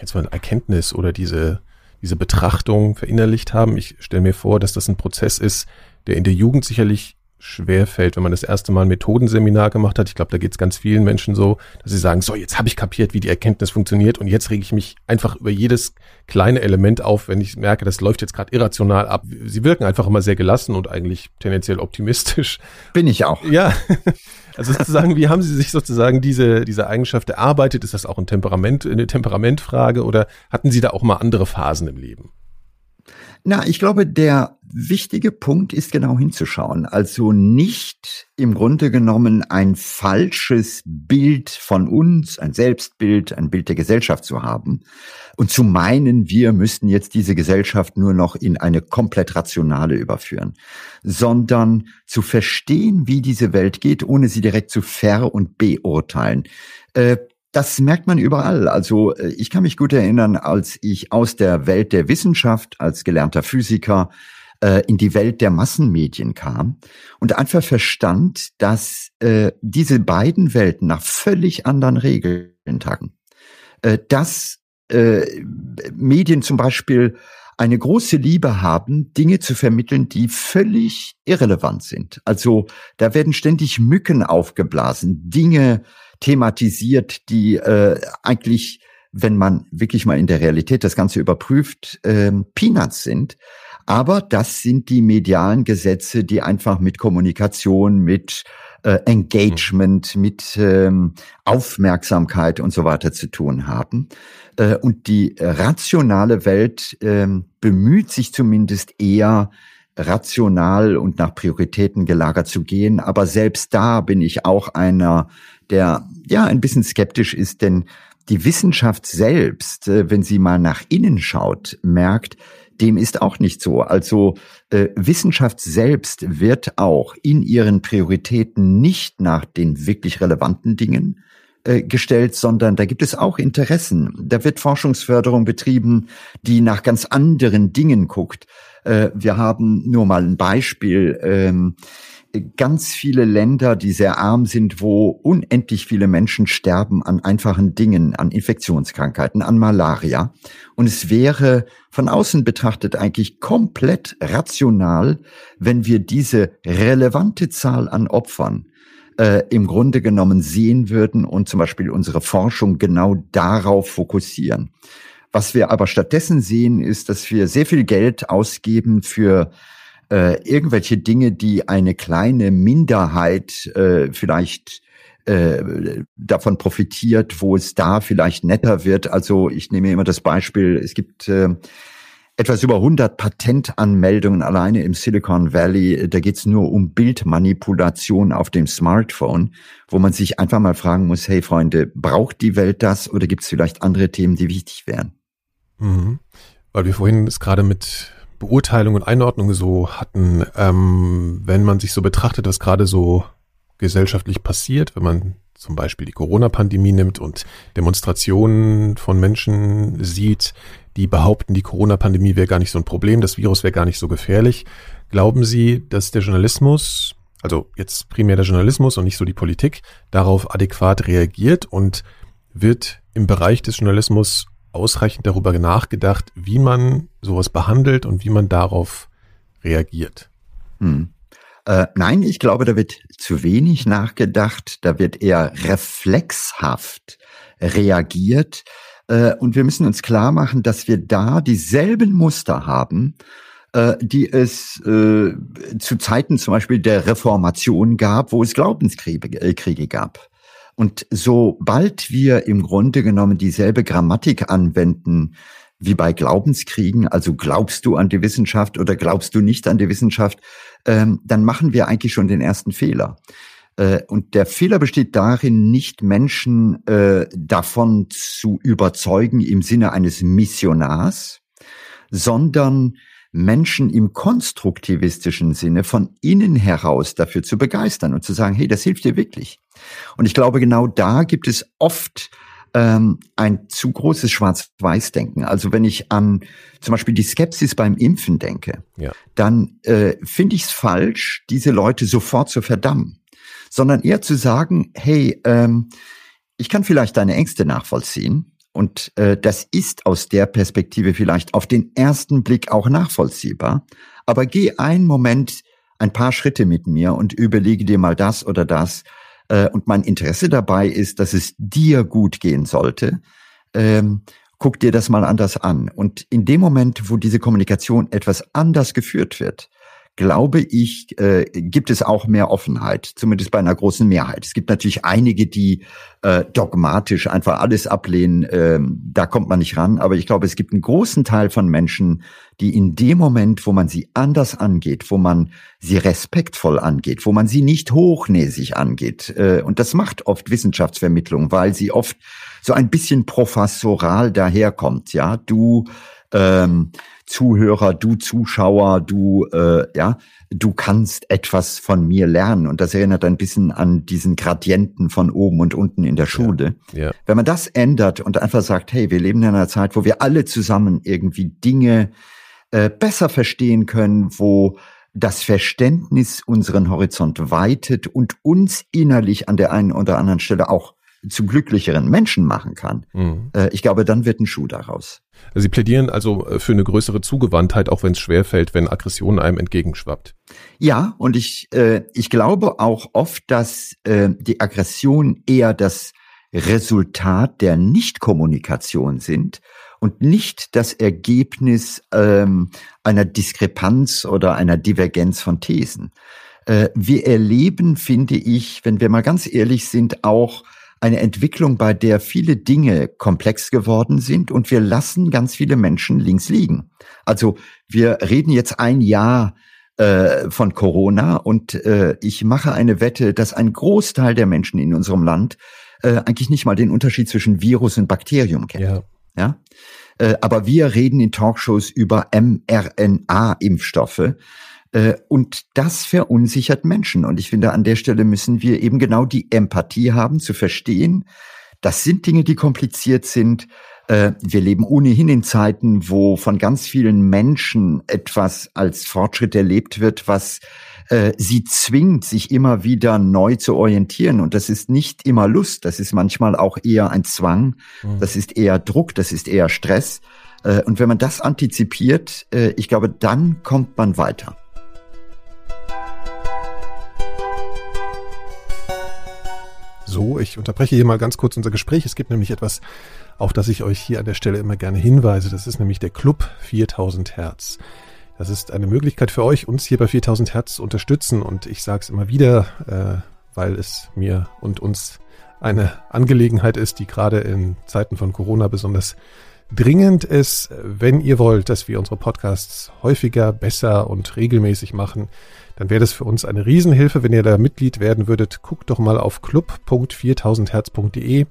jetzt mal Erkenntnis oder diese diese Betrachtung verinnerlicht haben? Ich stelle mir vor, dass das ein Prozess ist, der in der Jugend sicherlich schwer fällt, wenn man das erste Mal ein Methodenseminar gemacht hat. Ich glaube, da geht es ganz vielen Menschen so, dass sie sagen, so, jetzt habe ich kapiert, wie die Erkenntnis funktioniert und jetzt rege ich mich einfach über jedes kleine Element auf, wenn ich merke, das läuft jetzt gerade irrational ab. Sie wirken einfach immer sehr gelassen und eigentlich tendenziell optimistisch. Bin ich auch. Ja. Also sozusagen, wie haben Sie sich sozusagen diese, diese Eigenschaft erarbeitet? Ist das auch ein Temperament, eine Temperamentfrage oder hatten Sie da auch mal andere Phasen im Leben? Na, ich glaube, der wichtige Punkt ist genau hinzuschauen. Also nicht im Grunde genommen ein falsches Bild von uns, ein Selbstbild, ein Bild der Gesellschaft zu haben und zu meinen, wir müssten jetzt diese Gesellschaft nur noch in eine komplett rationale überführen, sondern zu verstehen, wie diese Welt geht, ohne sie direkt zu ver- und beurteilen. Äh, das merkt man überall. Also äh, ich kann mich gut erinnern, als ich aus der Welt der Wissenschaft als gelernter Physiker äh, in die Welt der Massenmedien kam und einfach verstand, dass äh, diese beiden Welten nach völlig anderen Regeln tagen. Äh, dass äh, Medien zum Beispiel eine große Liebe haben, Dinge zu vermitteln, die völlig irrelevant sind. Also da werden ständig Mücken aufgeblasen, Dinge thematisiert, die äh, eigentlich, wenn man wirklich mal in der Realität das Ganze überprüft, äh, Peanuts sind. Aber das sind die medialen Gesetze, die einfach mit Kommunikation, mit äh, Engagement, mhm. mit ähm, Aufmerksamkeit und so weiter zu tun haben. Äh, und die rationale Welt äh, bemüht sich zumindest eher, rational und nach Prioritäten gelagert zu gehen. Aber selbst da bin ich auch einer, der ja ein bisschen skeptisch ist, denn die Wissenschaft selbst, äh, wenn sie mal nach innen schaut, merkt, dem ist auch nicht so. Also äh, Wissenschaft selbst wird auch in ihren Prioritäten nicht nach den wirklich relevanten Dingen äh, gestellt, sondern da gibt es auch Interessen. Da wird Forschungsförderung betrieben, die nach ganz anderen Dingen guckt. Äh, wir haben nur mal ein Beispiel. Ähm, ganz viele Länder, die sehr arm sind, wo unendlich viele Menschen sterben an einfachen Dingen, an Infektionskrankheiten, an Malaria. Und es wäre von außen betrachtet eigentlich komplett rational, wenn wir diese relevante Zahl an Opfern äh, im Grunde genommen sehen würden und zum Beispiel unsere Forschung genau darauf fokussieren. Was wir aber stattdessen sehen, ist, dass wir sehr viel Geld ausgeben für äh, irgendwelche Dinge, die eine kleine Minderheit äh, vielleicht äh, davon profitiert, wo es da vielleicht netter wird. Also ich nehme immer das Beispiel, es gibt äh, etwas über 100 Patentanmeldungen alleine im Silicon Valley. Da geht's nur um Bildmanipulation auf dem Smartphone, wo man sich einfach mal fragen muss, hey Freunde, braucht die Welt das oder gibt's vielleicht andere Themen, die wichtig wären? Mhm. Weil wir vorhin es gerade mit Beurteilung und Einordnung so hatten, ähm, wenn man sich so betrachtet, was gerade so gesellschaftlich passiert, wenn man zum Beispiel die Corona-Pandemie nimmt und Demonstrationen von Menschen sieht, die behaupten, die Corona-Pandemie wäre gar nicht so ein Problem, das Virus wäre gar nicht so gefährlich. Glauben Sie, dass der Journalismus, also jetzt primär der Journalismus und nicht so die Politik, darauf adäquat reagiert und wird im Bereich des Journalismus ausreichend darüber nachgedacht, wie man sowas behandelt und wie man darauf reagiert? Hm. Äh, nein, ich glaube, da wird zu wenig nachgedacht, da wird eher reflexhaft reagiert. Äh, und wir müssen uns klar machen, dass wir da dieselben Muster haben, äh, die es äh, zu Zeiten zum Beispiel der Reformation gab, wo es Glaubenskriege äh, gab. Und sobald wir im Grunde genommen dieselbe Grammatik anwenden, wie bei Glaubenskriegen, also glaubst du an die Wissenschaft oder glaubst du nicht an die Wissenschaft, ähm, dann machen wir eigentlich schon den ersten Fehler. Äh, und der Fehler besteht darin, nicht Menschen äh, davon zu überzeugen im Sinne eines Missionars, sondern Menschen im konstruktivistischen Sinne von innen heraus dafür zu begeistern und zu sagen, hey, das hilft dir wirklich. Und ich glaube, genau da gibt es oft ähm, ein zu großes Schwarz-Weiß-Denken. Also wenn ich an zum Beispiel die Skepsis beim Impfen denke, ja. dann äh, finde ich es falsch, diese Leute sofort zu verdammen, sondern eher zu sagen, hey, ähm, ich kann vielleicht deine Ängste nachvollziehen, und äh, das ist aus der Perspektive vielleicht auf den ersten Blick auch nachvollziehbar. Aber geh einen Moment, ein paar Schritte mit mir und überlege dir mal das oder das. Äh, und mein Interesse dabei ist, dass es dir gut gehen sollte. Ähm, guck dir das mal anders an. Und in dem Moment, wo diese Kommunikation etwas anders geführt wird, glaube ich, äh, gibt es auch mehr Offenheit, zumindest bei einer großen Mehrheit. Es gibt natürlich einige, die äh, dogmatisch einfach alles ablehnen, äh, da kommt man nicht ran, aber ich glaube, es gibt einen großen Teil von Menschen, die in dem Moment, wo man sie anders angeht, wo man sie respektvoll angeht, wo man sie nicht hochnäsig angeht, äh, und das macht oft Wissenschaftsvermittlung, weil sie oft so ein bisschen professoral daherkommt, ja, du ähm, Zuhörer, du Zuschauer, du, äh, ja, du kannst etwas von mir lernen. Und das erinnert ein bisschen an diesen Gradienten von oben und unten in der Schule. Ja, ja. Wenn man das ändert und einfach sagt, hey, wir leben in einer Zeit, wo wir alle zusammen irgendwie Dinge äh, besser verstehen können, wo das Verständnis unseren Horizont weitet und uns innerlich an der einen oder anderen Stelle auch zu glücklicheren Menschen machen kann, mhm. äh, ich glaube, dann wird ein Schuh daraus. Sie plädieren also äh, für eine größere Zugewandtheit, auch wenn es schwerfällt, wenn Aggression einem entgegenschwappt. Ja, und ich, äh, ich glaube auch oft, dass äh, die Aggression eher das Resultat der Nichtkommunikation sind und nicht das Ergebnis ähm, einer Diskrepanz oder einer Divergenz von Thesen. Äh, wir erleben, finde ich, wenn wir mal ganz ehrlich sind, auch eine Entwicklung, bei der viele Dinge komplex geworden sind und wir lassen ganz viele Menschen links liegen. Also wir reden jetzt ein Jahr äh, von Corona und äh, ich mache eine Wette, dass ein Großteil der Menschen in unserem Land äh, eigentlich nicht mal den Unterschied zwischen Virus und Bakterium kennt. Ja. ja? Äh, aber wir reden in Talkshows über mRNA-Impfstoffe und das verunsichert Menschen. Und ich finde, an der Stelle müssen wir eben genau die Empathie haben, zu verstehen, das sind Dinge, die kompliziert sind. Äh, wir leben ohnehin in Zeiten, wo von ganz vielen Menschen etwas als Fortschritt erlebt wird, was äh, sie zwingt, sich immer wieder neu zu orientieren. Und das ist nicht immer Lust, das ist manchmal auch eher ein Zwang, mhm. das ist eher Druck, das ist eher Stress. Und wenn man das antizipiert, ich glaube, dann kommt man weiter. So, ich unterbreche hier mal ganz kurz unser Gespräch. Es gibt nämlich etwas, auf das ich euch hier an der Stelle immer gerne hinweise. Das ist nämlich der Club 4000 Hertz. Das ist eine Möglichkeit für euch, uns hier bei 4000 Hertz zu unterstützen. Und ich sage es immer wieder, äh, weil es mir und uns eine Angelegenheit ist, die gerade in Zeiten von Corona besonders dringend ist. Wenn ihr wollt, dass wir unsere Podcasts häufiger, besser und regelmäßig machen, dann wäre das für uns eine Riesenhilfe, wenn ihr da Mitglied werden würdet. Guckt doch mal auf club.4000herz.de.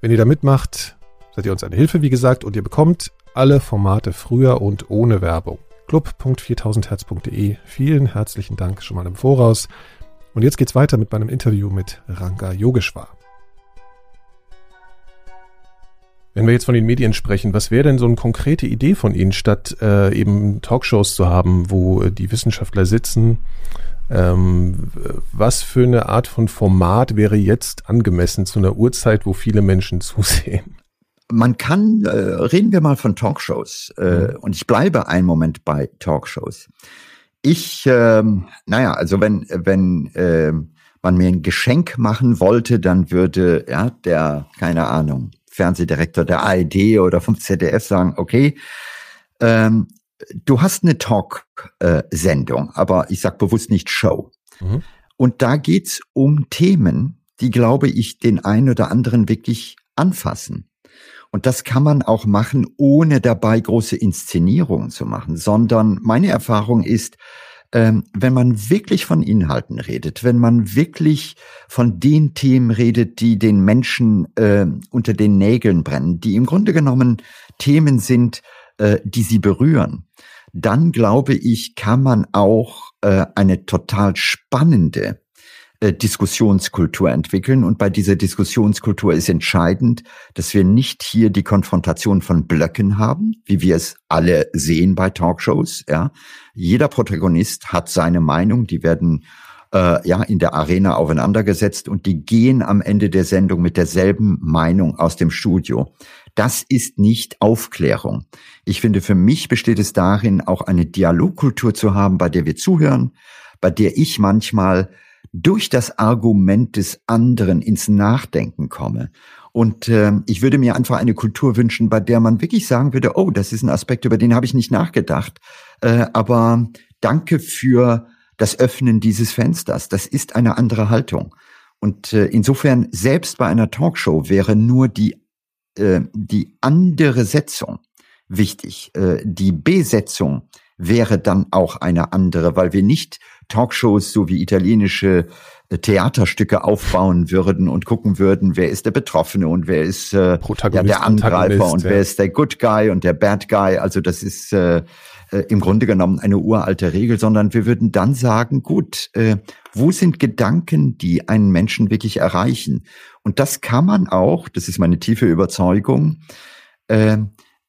Wenn ihr da mitmacht, seid ihr uns eine Hilfe, wie gesagt, und ihr bekommt alle Formate früher und ohne Werbung. club.4000herz.de. Vielen herzlichen Dank schon mal im Voraus. Und jetzt geht's weiter mit meinem Interview mit Ranga Yogeshwar. Wenn wir jetzt von den Medien sprechen, was wäre denn so eine konkrete Idee von Ihnen, statt äh, eben Talkshows zu haben, wo äh, die Wissenschaftler sitzen? Ähm, was für eine Art von Format wäre jetzt angemessen zu einer Uhrzeit, wo viele Menschen zusehen? Man kann, äh, reden wir mal von Talkshows, äh, mhm. und ich bleibe einen Moment bei Talkshows. Ich, ähm, naja, also wenn, wenn äh, man mir ein Geschenk machen wollte, dann würde ja der, keine Ahnung, Fernsehdirektor der ARD oder vom ZDF sagen, okay, ähm, du hast eine Talk-Sendung, äh, aber ich sag bewusst nicht Show. Mhm. Und da geht's um Themen, die, glaube ich, den einen oder anderen wirklich anfassen. Und das kann man auch machen, ohne dabei große Inszenierungen zu machen, sondern meine Erfahrung ist, ähm, wenn man wirklich von Inhalten redet, wenn man wirklich von den Themen redet, die den Menschen äh, unter den Nägeln brennen, die im Grunde genommen Themen sind, äh, die sie berühren, dann glaube ich, kann man auch äh, eine total spannende äh, Diskussionskultur entwickeln. Und bei dieser Diskussionskultur ist entscheidend, dass wir nicht hier die Konfrontation von Blöcken haben, wie wir es alle sehen bei Talkshows. Ja, jeder Protagonist hat seine Meinung, die werden äh, ja in der Arena aufeinandergesetzt und die gehen am Ende der Sendung mit derselben Meinung aus dem Studio. Das ist nicht Aufklärung. Ich finde, für mich besteht es darin, auch eine Dialogkultur zu haben, bei der wir zuhören, bei der ich manchmal durch das Argument des anderen ins Nachdenken komme. Und äh, ich würde mir einfach eine Kultur wünschen, bei der man wirklich sagen würde, oh, das ist ein Aspekt, über den habe ich nicht nachgedacht. Äh, aber danke für das Öffnen dieses Fensters. Das ist eine andere Haltung. Und äh, insofern, selbst bei einer Talkshow wäre nur die, äh, die andere Setzung wichtig. Äh, die Besetzung wäre dann auch eine andere, weil wir nicht Talkshows so wie italienische äh, Theaterstücke aufbauen würden und gucken würden, wer ist der Betroffene und wer ist äh, ja, der Angreifer und ja. wer ist der Good Guy und der Bad Guy. Also das ist äh, äh, im Grunde genommen eine uralte Regel, sondern wir würden dann sagen, gut, äh, wo sind Gedanken, die einen Menschen wirklich erreichen? Und das kann man auch, das ist meine tiefe Überzeugung, äh,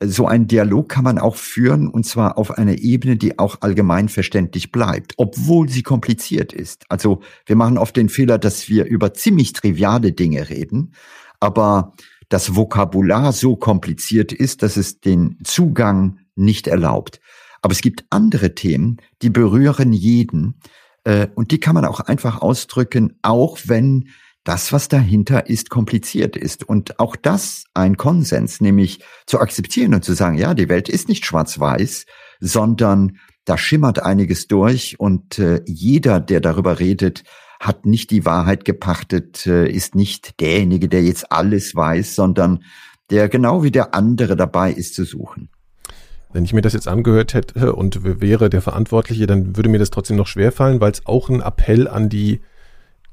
so einen Dialog kann man auch führen und zwar auf einer Ebene, die auch allgemeinverständlich bleibt, obwohl sie kompliziert ist. Also wir machen oft den Fehler, dass wir über ziemlich triviale Dinge reden, aber das Vokabular so kompliziert ist, dass es den Zugang nicht erlaubt. Aber es gibt andere Themen, die berühren jeden äh, und die kann man auch einfach ausdrücken, auch wenn das, was dahinter ist, kompliziert ist. Und auch das ein Konsens, nämlich zu akzeptieren und zu sagen, ja, die Welt ist nicht schwarz-weiß, sondern da schimmert einiges durch und äh, jeder, der darüber redet, hat nicht die Wahrheit gepachtet, äh, ist nicht derjenige, der jetzt alles weiß, sondern der genau wie der andere dabei ist zu suchen. Wenn ich mir das jetzt angehört hätte und wäre der Verantwortliche, dann würde mir das trotzdem noch schwerfallen, weil es auch ein Appell an die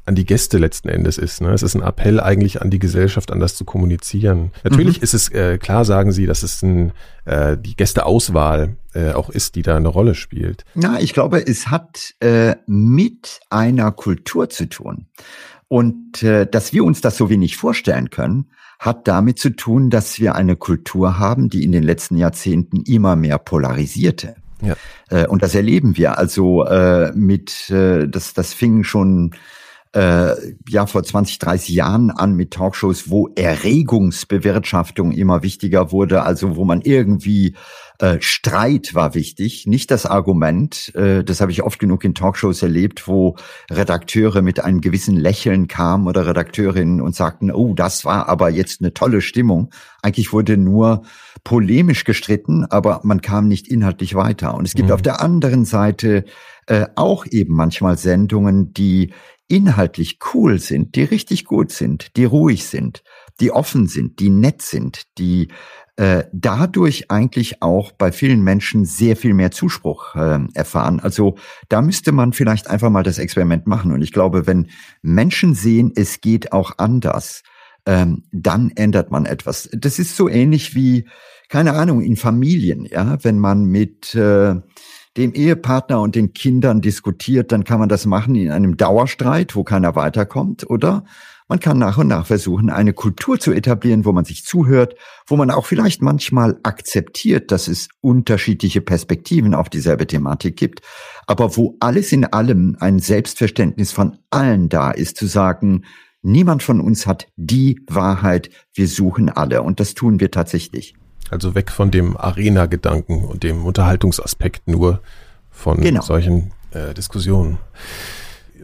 an die Gäste letzten Endes ist. Ne? Es ist ein Appell eigentlich an die Gesellschaft, anders zu kommunizieren. Natürlich mhm. ist es äh, klar, sagen Sie, dass es ein, äh, die Gästeauswahl äh, auch ist, die da eine Rolle spielt. Na, ich glaube, es hat äh, mit einer Kultur zu tun. Und äh, dass wir uns das so wenig vorstellen können, hat damit zu tun, dass wir eine Kultur haben, die in den letzten Jahrzehnten immer mehr polarisierte. Ja. Äh, und das erleben wir also äh, mit, äh, das, das fing schon äh, ja vor 20, 30 Jahren an mit Talkshows, wo Erregungsbewirtschaftung immer wichtiger wurde, also wo man irgendwie äh, Streit war wichtig, nicht das Argument. Äh, das habe ich oft genug in Talkshows erlebt, wo Redakteure mit einem gewissen Lächeln kamen oder Redakteurinnen und sagten, oh, das war aber jetzt eine tolle Stimmung. Eigentlich wurde nur polemisch gestritten, aber man kam nicht inhaltlich weiter. Und es gibt mhm. auf der anderen Seite äh, auch eben manchmal Sendungen, die inhaltlich cool sind, die richtig gut sind, die ruhig sind, die offen sind, die nett sind, die äh, dadurch eigentlich auch bei vielen Menschen sehr viel mehr Zuspruch äh, erfahren. Also da müsste man vielleicht einfach mal das Experiment machen. Und ich glaube, wenn Menschen sehen, es geht auch anders, ähm, dann ändert man etwas. Das ist so ähnlich wie, keine Ahnung, in Familien, ja, wenn man mit äh, dem Ehepartner und den Kindern diskutiert, dann kann man das machen in einem Dauerstreit, wo keiner weiterkommt, oder? Man kann nach und nach versuchen, eine Kultur zu etablieren, wo man sich zuhört, wo man auch vielleicht manchmal akzeptiert, dass es unterschiedliche Perspektiven auf dieselbe Thematik gibt, aber wo alles in allem ein Selbstverständnis von allen da ist, zu sagen, niemand von uns hat die Wahrheit, wir suchen alle. Und das tun wir tatsächlich. Also weg von dem Arena-Gedanken und dem Unterhaltungsaspekt nur von genau. solchen äh, Diskussionen.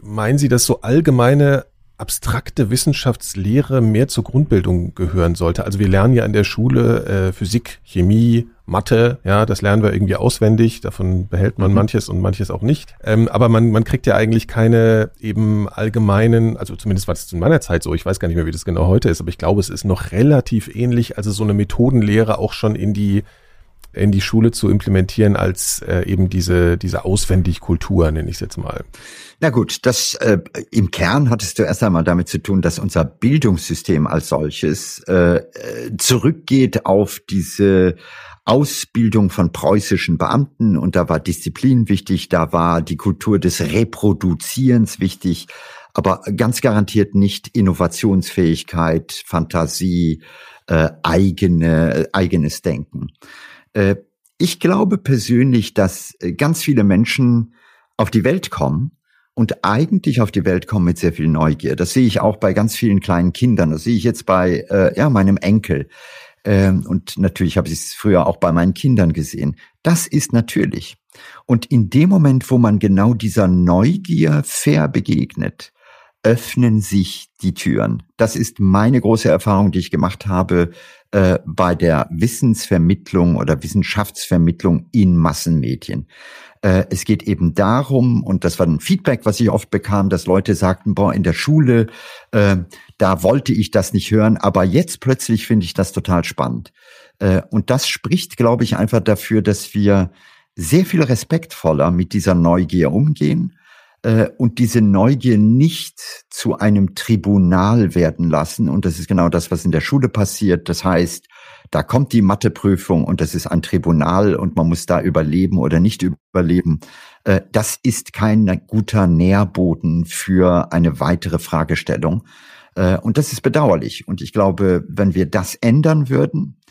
Meinen Sie, dass so allgemeine abstrakte Wissenschaftslehre mehr zur Grundbildung gehören sollte. Also wir lernen ja in der Schule äh, Physik, Chemie, Mathe, ja, das lernen wir irgendwie auswendig, davon behält man mhm. manches und manches auch nicht. Ähm, aber man, man kriegt ja eigentlich keine eben allgemeinen, also zumindest war das in meiner Zeit so, ich weiß gar nicht mehr, wie das genau heute ist, aber ich glaube, es ist noch relativ ähnlich, also so eine Methodenlehre auch schon in die in die Schule zu implementieren als äh, eben diese diese auswendig Kultur nenne ich es jetzt mal. Na gut, das äh, im Kern hat es zuerst einmal damit zu tun, dass unser Bildungssystem als solches äh, zurückgeht auf diese Ausbildung von preußischen Beamten und da war Disziplin wichtig, da war die Kultur des Reproduzierens wichtig, aber ganz garantiert nicht Innovationsfähigkeit, Fantasie, äh, eigene, eigenes Denken. Äh, ich glaube persönlich, dass äh, ganz viele Menschen auf die Welt kommen und eigentlich auf die Welt kommen mit sehr viel Neugier. Das sehe ich auch bei ganz vielen kleinen Kindern. Das sehe ich jetzt bei äh, ja, meinem Enkel. Ähm, und natürlich habe ich es früher auch bei meinen Kindern gesehen. Das ist natürlich. Und in dem Moment, wo man genau dieser Neugier fair begegnet, öffnen sich die Türen. Das ist meine große Erfahrung, die ich gemacht habe äh, bei der Wissensvermittlung oder Wissenschaftsvermittlung in Massenmedien. Äh, es geht eben darum, und das war ein Feedback, was ich oft bekam, dass Leute sagten, boah, in der Schule, äh, da wollte ich das nicht hören, aber jetzt plötzlich finde ich das total spannend. Äh, und das spricht, glaube ich, einfach dafür, dass wir sehr viel respektvoller mit dieser Neugier umgehen äh, und diese Neugier nicht zu einem Tribunal werden lassen. Und das ist genau das, was in der Schule passiert. Das heißt, da kommt die Matheprüfung und das ist ein Tribunal und man muss da überleben oder nicht überleben. Äh, das ist kein guter Nährboden für eine weitere Fragestellung. Äh, und das ist bedauerlich. Und ich glaube, wenn wir das ändern würden,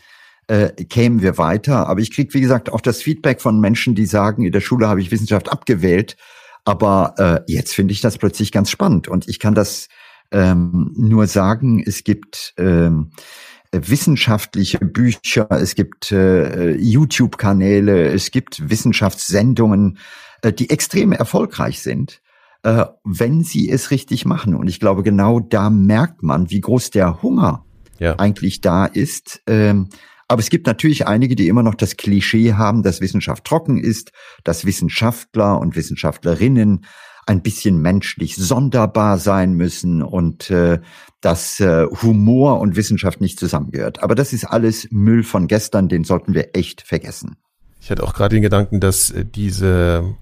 kämen wir weiter. Aber ich kriege, wie gesagt, auch das Feedback von Menschen, die sagen, in der Schule habe ich Wissenschaft abgewählt, aber äh, jetzt finde ich das plötzlich ganz spannend und ich kann das ähm, nur sagen, es gibt ähm, wissenschaftliche Bücher, es gibt äh, YouTube-Kanäle, es gibt Wissenschaftssendungen, äh, die extrem erfolgreich sind, äh, wenn sie es richtig machen. Und ich glaube, genau da merkt man, wie groß der Hunger ja. eigentlich da ist. Ähm, aber es gibt natürlich einige, die immer noch das Klischee haben, dass Wissenschaft trocken ist, dass Wissenschaftler und Wissenschaftlerinnen ein bisschen menschlich sonderbar sein müssen und äh, dass äh, Humor und Wissenschaft nicht zusammengehört. Aber das ist alles Müll von gestern, den sollten wir echt vergessen. Ich hatte auch gerade den Gedanken, dass äh, diese,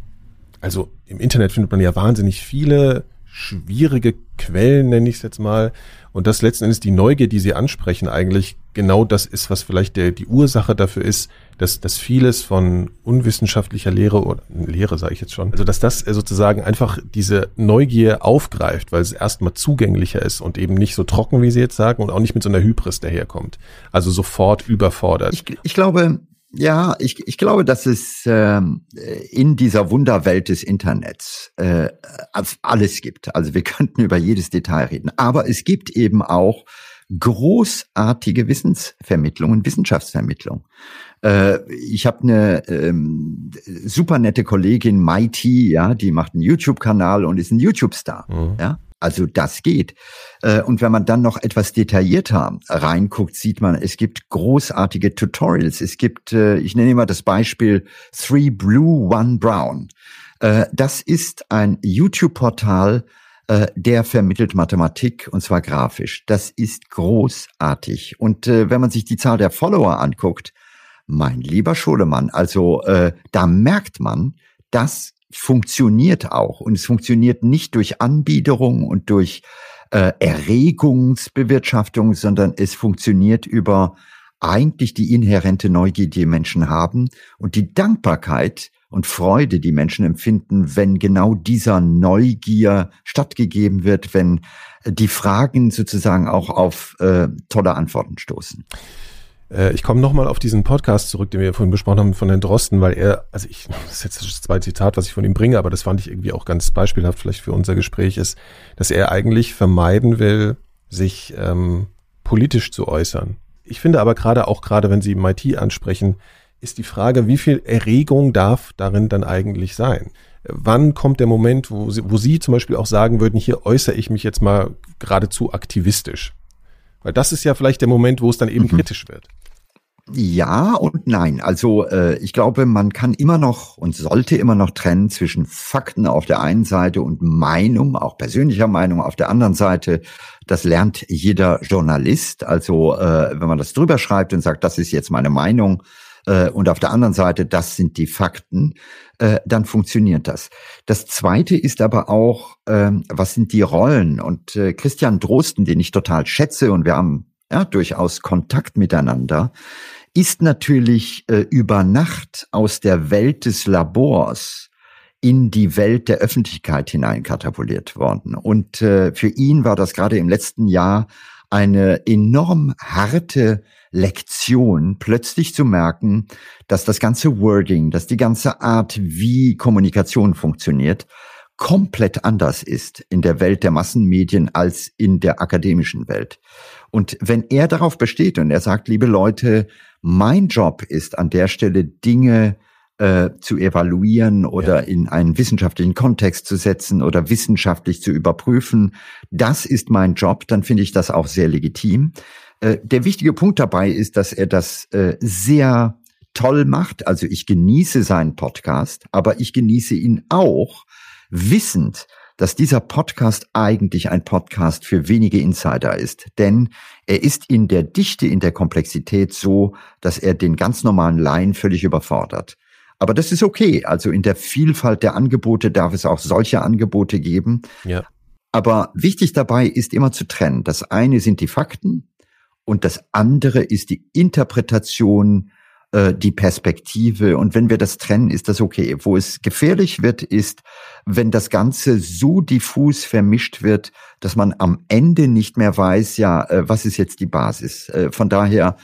also im Internet findet man ja wahnsinnig viele schwierige Quellen, nenne ich es jetzt mal, und das letzten Endes die Neugier, die Sie ansprechen, eigentlich genau das ist, was vielleicht der, die Ursache dafür ist, dass, dass vieles von unwissenschaftlicher Lehre oder Lehre sage ich jetzt schon, also dass das sozusagen einfach diese Neugier aufgreift, weil es erstmal zugänglicher ist und eben nicht so trocken, wie Sie jetzt sagen, und auch nicht mit so einer Hybris daherkommt. Also sofort überfordert. Ich, ich glaube, ja, ich, ich glaube, dass es ähm, in dieser Wunderwelt des Internets äh, alles gibt. Also wir könnten über jedes Detail reden. Aber es gibt eben auch großartige Wissensvermittlung und Wissenschaftsvermittlung. Äh, ich habe eine ähm, super nette Kollegin, Mighty, ja, die macht einen YouTube-Kanal und ist ein YouTube-Star. Mhm. Ja, also das geht. Äh, und wenn man dann noch etwas detaillierter reinguckt, sieht man, es gibt großartige Tutorials. Es gibt, äh, ich nenne immer das Beispiel Three Blue, One Brown. Äh, das ist ein YouTube-Portal, der vermittelt Mathematik und zwar grafisch. Das ist großartig. Und wenn man sich die Zahl der Follower anguckt, mein lieber Schulemann, also da merkt man, dass funktioniert auch. Und es funktioniert nicht durch Anbiederung und durch äh, Erregungsbewirtschaftung, sondern es funktioniert über eigentlich die inhärente Neugier, die Menschen haben und die Dankbarkeit und Freude, die Menschen empfinden, wenn genau dieser Neugier stattgegeben wird, wenn die Fragen sozusagen auch auf äh, tolle Antworten stoßen. Äh, ich komme nochmal auf diesen Podcast zurück, den wir vorhin besprochen haben von Herrn Drosten, weil er, also ich, das ist jetzt das zweite Zitat, was ich von ihm bringe, aber das fand ich irgendwie auch ganz beispielhaft vielleicht für unser Gespräch, ist, dass er eigentlich vermeiden will, sich ähm, politisch zu äußern. Ich finde aber gerade auch gerade, wenn Sie MIT ansprechen, ist die Frage, wie viel Erregung darf darin dann eigentlich sein? Wann kommt der Moment, wo Sie, wo Sie zum Beispiel auch sagen würden, hier äußere ich mich jetzt mal geradezu aktivistisch? Weil das ist ja vielleicht der Moment, wo es dann eben mhm. kritisch wird. Ja und nein. Also äh, ich glaube, man kann immer noch und sollte immer noch trennen zwischen Fakten auf der einen Seite und Meinung, auch persönlicher Meinung auf der anderen Seite. Das lernt jeder Journalist. Also äh, wenn man das drüber schreibt und sagt, das ist jetzt meine Meinung, äh, und auf der anderen Seite, das sind die Fakten, äh, dann funktioniert das. Das Zweite ist aber auch, äh, was sind die Rollen? Und äh, Christian Drosten, den ich total schätze und wir haben ja, durchaus Kontakt miteinander, ist natürlich äh, über Nacht aus der Welt des Labors in die Welt der Öffentlichkeit hineinkatapultiert worden. Und äh, für ihn war das gerade im letzten Jahr eine enorm harte Lektion, plötzlich zu merken, dass das ganze Wording, dass die ganze Art, wie Kommunikation funktioniert, komplett anders ist in der Welt der Massenmedien als in der akademischen Welt. Und wenn er darauf besteht und er sagt, liebe Leute, mein Job ist an der Stelle Dinge äh, zu evaluieren oder ja. in einen wissenschaftlichen Kontext zu setzen oder wissenschaftlich zu überprüfen. Das ist mein Job, dann finde ich das auch sehr legitim. Äh, der wichtige Punkt dabei ist, dass er das äh, sehr toll macht. Also ich genieße seinen Podcast, aber ich genieße ihn auch wissend, dass dieser Podcast eigentlich ein Podcast für wenige Insider ist. Denn er ist in der Dichte, in der Komplexität so, dass er den ganz normalen Laien völlig überfordert. Aber das ist okay. Also in der Vielfalt der Angebote darf es auch solche Angebote geben. Ja. Aber wichtig dabei ist immer zu trennen. Das eine sind die Fakten und das andere ist die Interpretation äh, die Perspektive. Und wenn wir das trennen, ist das okay. Wo es gefährlich wird, ist, wenn das Ganze so diffus vermischt wird, dass man am Ende nicht mehr weiß, ja, äh, was ist jetzt die Basis. Äh, von daher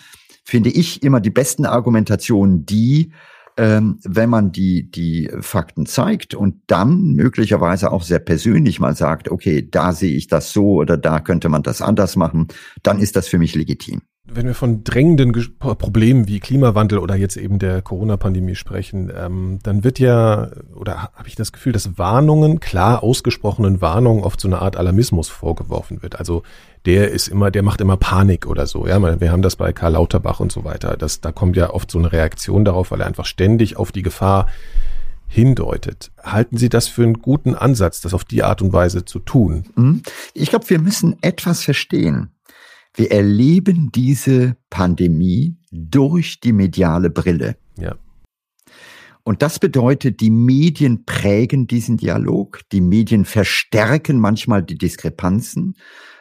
finde ich immer die besten Argumentationen die, ähm, wenn man die, die Fakten zeigt und dann möglicherweise auch sehr persönlich mal sagt, okay, da sehe ich das so oder da könnte man das anders machen, dann ist das für mich legitim. Wenn wir von drängenden Problemen wie Klimawandel oder jetzt eben der Corona-Pandemie sprechen, ähm, dann wird ja, oder habe ich das Gefühl, dass Warnungen, klar ausgesprochenen Warnungen oft so eine Art Alarmismus vorgeworfen wird. Also der ist immer, der macht immer Panik oder so. Ja, wir haben das bei Karl Lauterbach und so weiter. Das, da kommt ja oft so eine Reaktion darauf, weil er einfach ständig auf die Gefahr hindeutet. Halten Sie das für einen guten Ansatz, das auf die Art und Weise zu tun? Mhm. Ich glaube, wir müssen etwas verstehen. Wir erleben diese Pandemie durch die mediale Brille. Ja. Und das bedeutet, die Medien prägen diesen Dialog, die Medien verstärken manchmal die Diskrepanzen.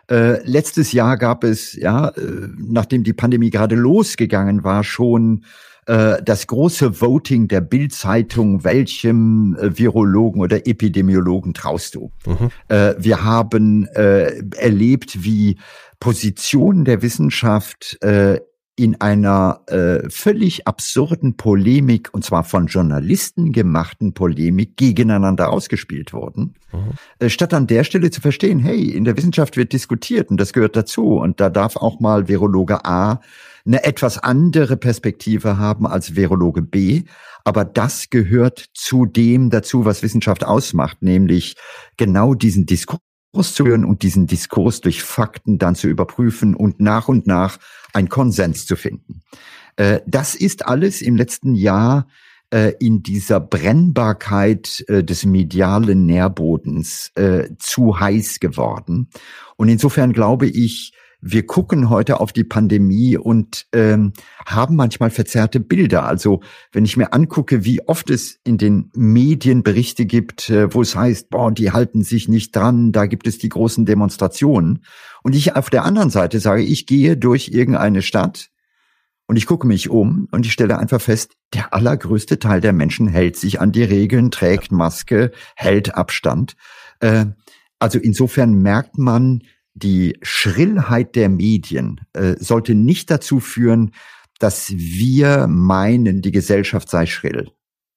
Äh, letztes Jahr gab es, ja, äh, nachdem die Pandemie gerade losgegangen war, schon äh, das große Voting der Bildzeitung, welchem äh, Virologen oder Epidemiologen traust du? Mhm. Äh, wir haben äh, erlebt, wie Positionen der Wissenschaft äh, in einer äh, völlig absurden Polemik, und zwar von Journalisten gemachten Polemik, gegeneinander ausgespielt wurden. Mhm. Äh, statt an der Stelle zu verstehen, hey, in der Wissenschaft wird diskutiert und das gehört dazu. Und da darf auch mal Virologe A eine etwas andere Perspektive haben als Virologe B. Aber das gehört zu dem dazu, was Wissenschaft ausmacht, nämlich genau diesen Diskurs zu führen und diesen Diskurs durch Fakten dann zu überprüfen und nach und nach einen Konsens zu finden. Äh, das ist alles im letzten Jahr äh, in dieser Brennbarkeit äh, des medialen Nährbodens zu heiß geworden. Und insofern glaube ich, wir gucken heute auf die Pandemie und ähm, haben manchmal verzerrte Bilder. Also wenn ich mir angucke, wie oft es in den Medien Berichte gibt, äh, wo es heißt, boah, die halten sich nicht dran, da gibt es die großen Demonstrationen. Und ich auf der anderen Seite sage, ich gehe durch irgendeine Stadt und ich gucke mich um und ich stelle einfach fest, der allergrößte Teil der Menschen hält sich an die Regeln, trägt Maske, hält Abstand. Äh, also insofern merkt man, die Schrillheit der Medien äh, sollte nicht dazu führen, dass wir meinen, die Gesellschaft sei schrill.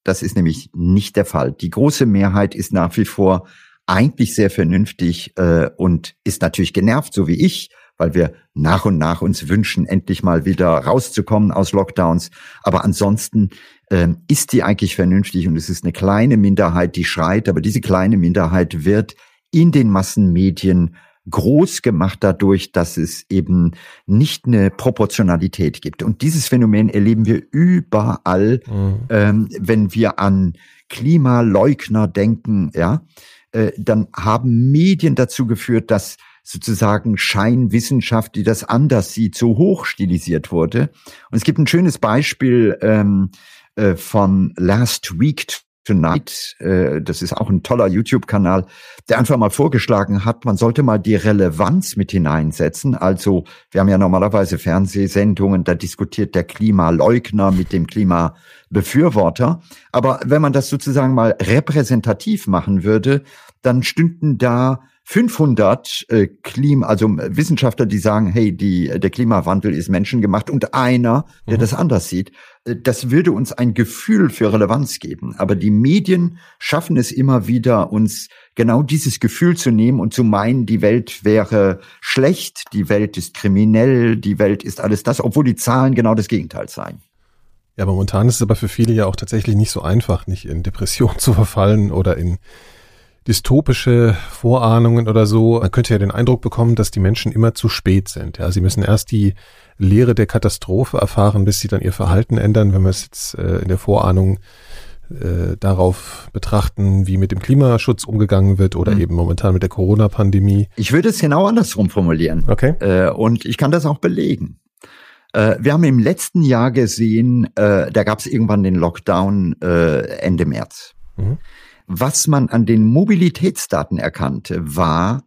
Das ist nämlich nicht der Fall. Die große Mehrheit ist nach wie vor eigentlich sehr vernünftig äh, und ist natürlich genervt, so wie ich, weil wir nach und nach uns wünschen, endlich mal wieder rauszukommen aus Lockdowns. Aber ansonsten äh, ist die eigentlich vernünftig und es ist eine kleine Minderheit, die schreit, aber diese kleine Minderheit wird in den Massenmedien groß gemacht dadurch, dass es eben nicht eine Proportionalität gibt. Und dieses Phänomen erleben wir überall, mhm. ähm, wenn wir an Klimaleugner denken, ja, äh, dann haben Medien dazu geführt, dass sozusagen Scheinwissenschaft, die das anders sieht, so hoch stilisiert wurde. Und es gibt ein schönes Beispiel ähm, äh, von Last Week Tonight, äh, das ist auch ein toller YouTube-Kanal, der einfach mal vorgeschlagen hat, man sollte mal die Relevanz mit hineinsetzen. Also wir haben ja normalerweise Fernsehsendungen, da diskutiert der Klimaleugner mit dem Klimabefürworter. Aber wenn man das sozusagen mal repräsentativ machen würde, dann stünden da 500 äh, Klima, also Wissenschaftler, die sagen, hey, die, der Klimawandel ist menschengemacht und einer, der mhm. das anders sieht. Äh, das würde uns ein Gefühl für Relevanz geben. Aber die Medien schaffen es immer wieder, uns genau dieses Gefühl zu nehmen und zu meinen, die Welt wäre schlecht, die Welt ist kriminell, die Welt ist alles das, obwohl die Zahlen genau das Gegenteil seien. Ja, momentan ist es aber für viele ja auch tatsächlich nicht so einfach, nicht in Depression zu verfallen oder in dystopische Vorahnungen oder so. Man könnte ja den Eindruck bekommen, dass die Menschen immer zu spät sind. Ja, sie müssen erst die Lehre der Katastrophe erfahren, bis sie dann ihr Verhalten ändern. Wenn wir es jetzt äh, in der Vorahnung äh, darauf betrachten, wie mit dem Klimaschutz umgegangen wird oder mhm. eben momentan mit der Corona-Pandemie. Ich würde es genau andersrum formulieren. Okay. Äh, und ich kann das auch belegen. Äh, wir haben im letzten Jahr gesehen, äh, da gab es irgendwann den Lockdown Ende März. Mhm. Was man an den Mobilitätsdaten erkannte, war,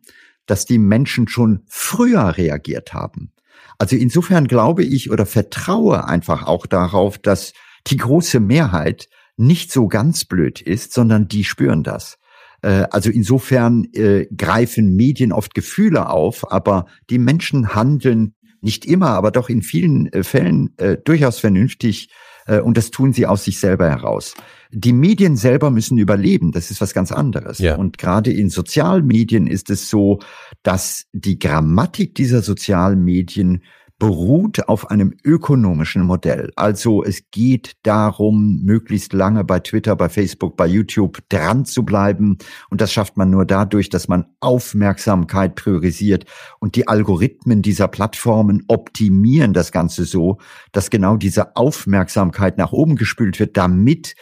dass die Menschen schon früher reagiert haben. Also insofern glaube ich oder vertraue einfach auch darauf, dass die große Mehrheit nicht so ganz blöd ist, sondern die spüren das. Äh, also insofern äh, greifen Medien oft Gefühle auf, aber die Menschen handeln nicht immer, aber doch in vielen äh, Fällen durchaus vernünftig und das tun sie aus sich selber heraus. Die Medien selber müssen überleben, das ist was ganz anderes. Ja. Und gerade in Sozialmedien ist es so, dass die Grammatik dieser Sozialmedien beruht auf einem ökonomischen Modell. Also es geht darum, möglichst lange bei Twitter, bei Facebook, bei YouTube dran zu bleiben. Und das schafft man nur dadurch, dass man Aufmerksamkeit priorisiert. Und die Algorithmen dieser Plattformen optimieren das Ganze so, dass genau diese Aufmerksamkeit nach oben gespült wird, damit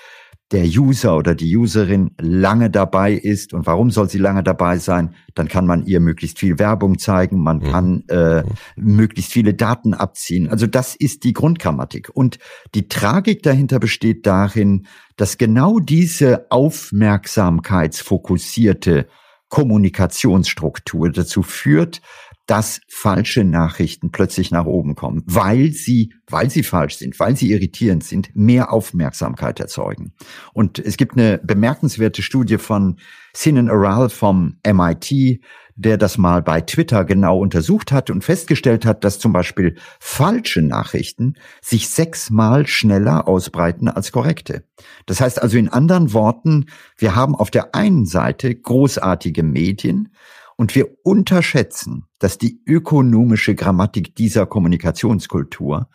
der User oder die Userin lange dabei ist. Und warum soll sie lange dabei sein? Dann kann man ihr möglichst viel Werbung zeigen, man mhm. kann äh, möglichst viele Daten abziehen. Also das ist die Grundgrammatik. Und die Tragik dahinter besteht darin, dass genau diese aufmerksamkeitsfokussierte Kommunikationsstruktur dazu führt, dass falsche Nachrichten plötzlich nach oben kommen, weil sie, weil sie falsch sind, weil sie irritierend sind, mehr Aufmerksamkeit erzeugen. Und es gibt eine bemerkenswerte Studie von Sinan Aral vom MIT, der das mal bei Twitter genau untersucht hat und festgestellt hat, dass zum Beispiel falsche Nachrichten sich sechsmal schneller ausbreiten als korrekte. Das heißt also in anderen Worten, wir haben auf der einen Seite großartige Medien, und wir unterschätzen, dass die ökonomische Grammatik dieser Kommunikationskultur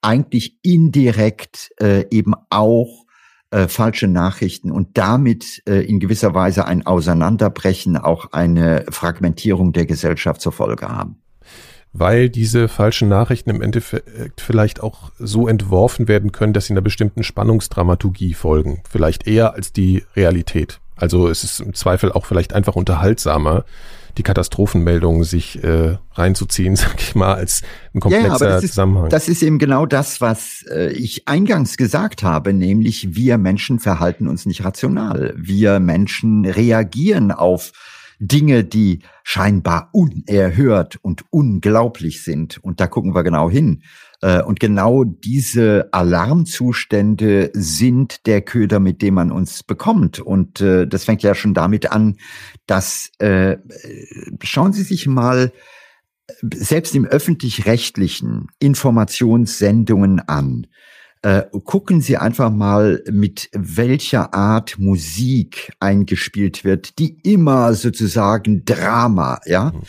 eigentlich indirekt äh, eben auch äh, falsche Nachrichten und damit äh, in gewisser Weise ein Auseinanderbrechen, auch eine Fragmentierung der Gesellschaft zur Folge haben. Weil diese falschen Nachrichten im Endeffekt vielleicht auch so entworfen werden können, dass sie einer bestimmten Spannungsdramaturgie folgen. Vielleicht eher als die Realität. Also es ist im Zweifel auch vielleicht einfach unterhaltsamer, die Katastrophenmeldungen sich äh, reinzuziehen, sag ich mal, als ein komplexer ja, aber das Zusammenhang. Ist, das ist eben genau das, was äh, ich eingangs gesagt habe, nämlich wir Menschen verhalten uns nicht rational. Wir Menschen reagieren auf Dinge, die scheinbar unerhört und unglaublich sind. Und da gucken wir genau hin. Äh, und genau diese Alarmzustände sind der Köder, mit dem man uns bekommt. Und äh, das fängt ja schon damit an, dass äh, schauen Sie sich mal selbst im öffentlich-rechtlichen Informationssendungen an. Äh, gucken Sie einfach mal, mit welcher Art Musik eingespielt wird, die immer sozusagen Drama, ja, mhm.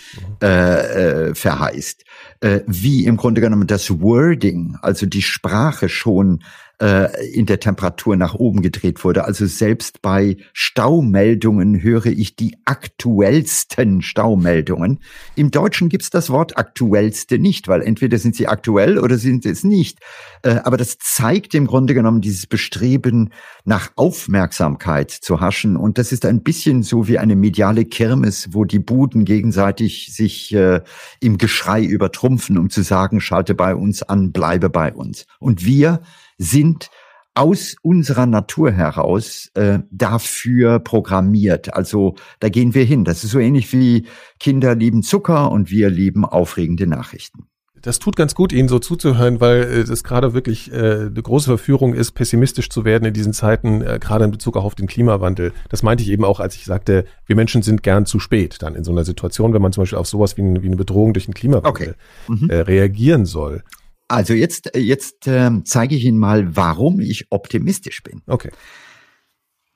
äh, äh, verheißt. Äh, wie im Grunde genommen das Wording, also die Sprache schon äh, in der Temperatur nach oben gedreht wurde. Also selbst bei Staumeldungen höre ich die aktuellsten Staumeldungen. Im Deutschen gibt's das Wort aktuellste nicht, weil entweder sind sie aktuell oder sind sie es nicht. Äh, aber das zeigt im Grunde genommen dieses Bestreben nach Aufmerksamkeit zu haschen. Und das ist ein bisschen so wie eine mediale Kirmes, wo die Buden gegenseitig sich äh, im Geschrei übertrumpfen, um zu sagen, schalte bei uns an, bleibe bei uns. Und wir sind aus unserer Natur heraus äh, dafür programmiert. Also da gehen wir hin. Das ist so ähnlich wie Kinder lieben Zucker und wir lieben aufregende Nachrichten. Das tut ganz gut, Ihnen so zuzuhören, weil äh, es gerade wirklich äh, eine große Verführung ist, pessimistisch zu werden in diesen Zeiten, äh, gerade in Bezug auch auf den Klimawandel. Das meinte ich eben auch, als ich sagte, wir Menschen sind gern zu spät dann in so einer Situation, wenn man zum Beispiel auf sowas wie, ein, wie eine Bedrohung durch den Klimawandel okay. mhm. äh, reagieren soll. Also jetzt, jetzt äh, zeige ich Ihnen mal, warum ich optimistisch bin. Okay.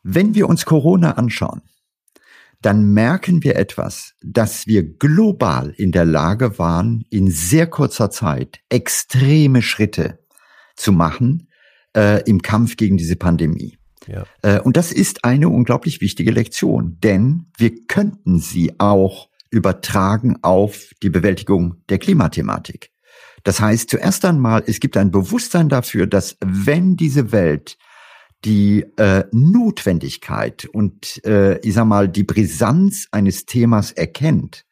Wenn wir uns Corona anschauen, dann merken wir etwas, dass wir global in der Lage waren, in sehr kurzer Zeit extreme Schritte zu machen, äh, im Kampf gegen diese Pandemie. Ja. Äh, und das ist eine unglaublich wichtige Lektion, denn wir könnten sie auch übertragen auf die Bewältigung der Klimathematik. Das heißt, zuerst einmal, es gibt ein Bewusstsein dafür, dass wenn diese Welt die äh, Notwendigkeit und äh, ich sag mal die Brisanz eines Themas erkennt,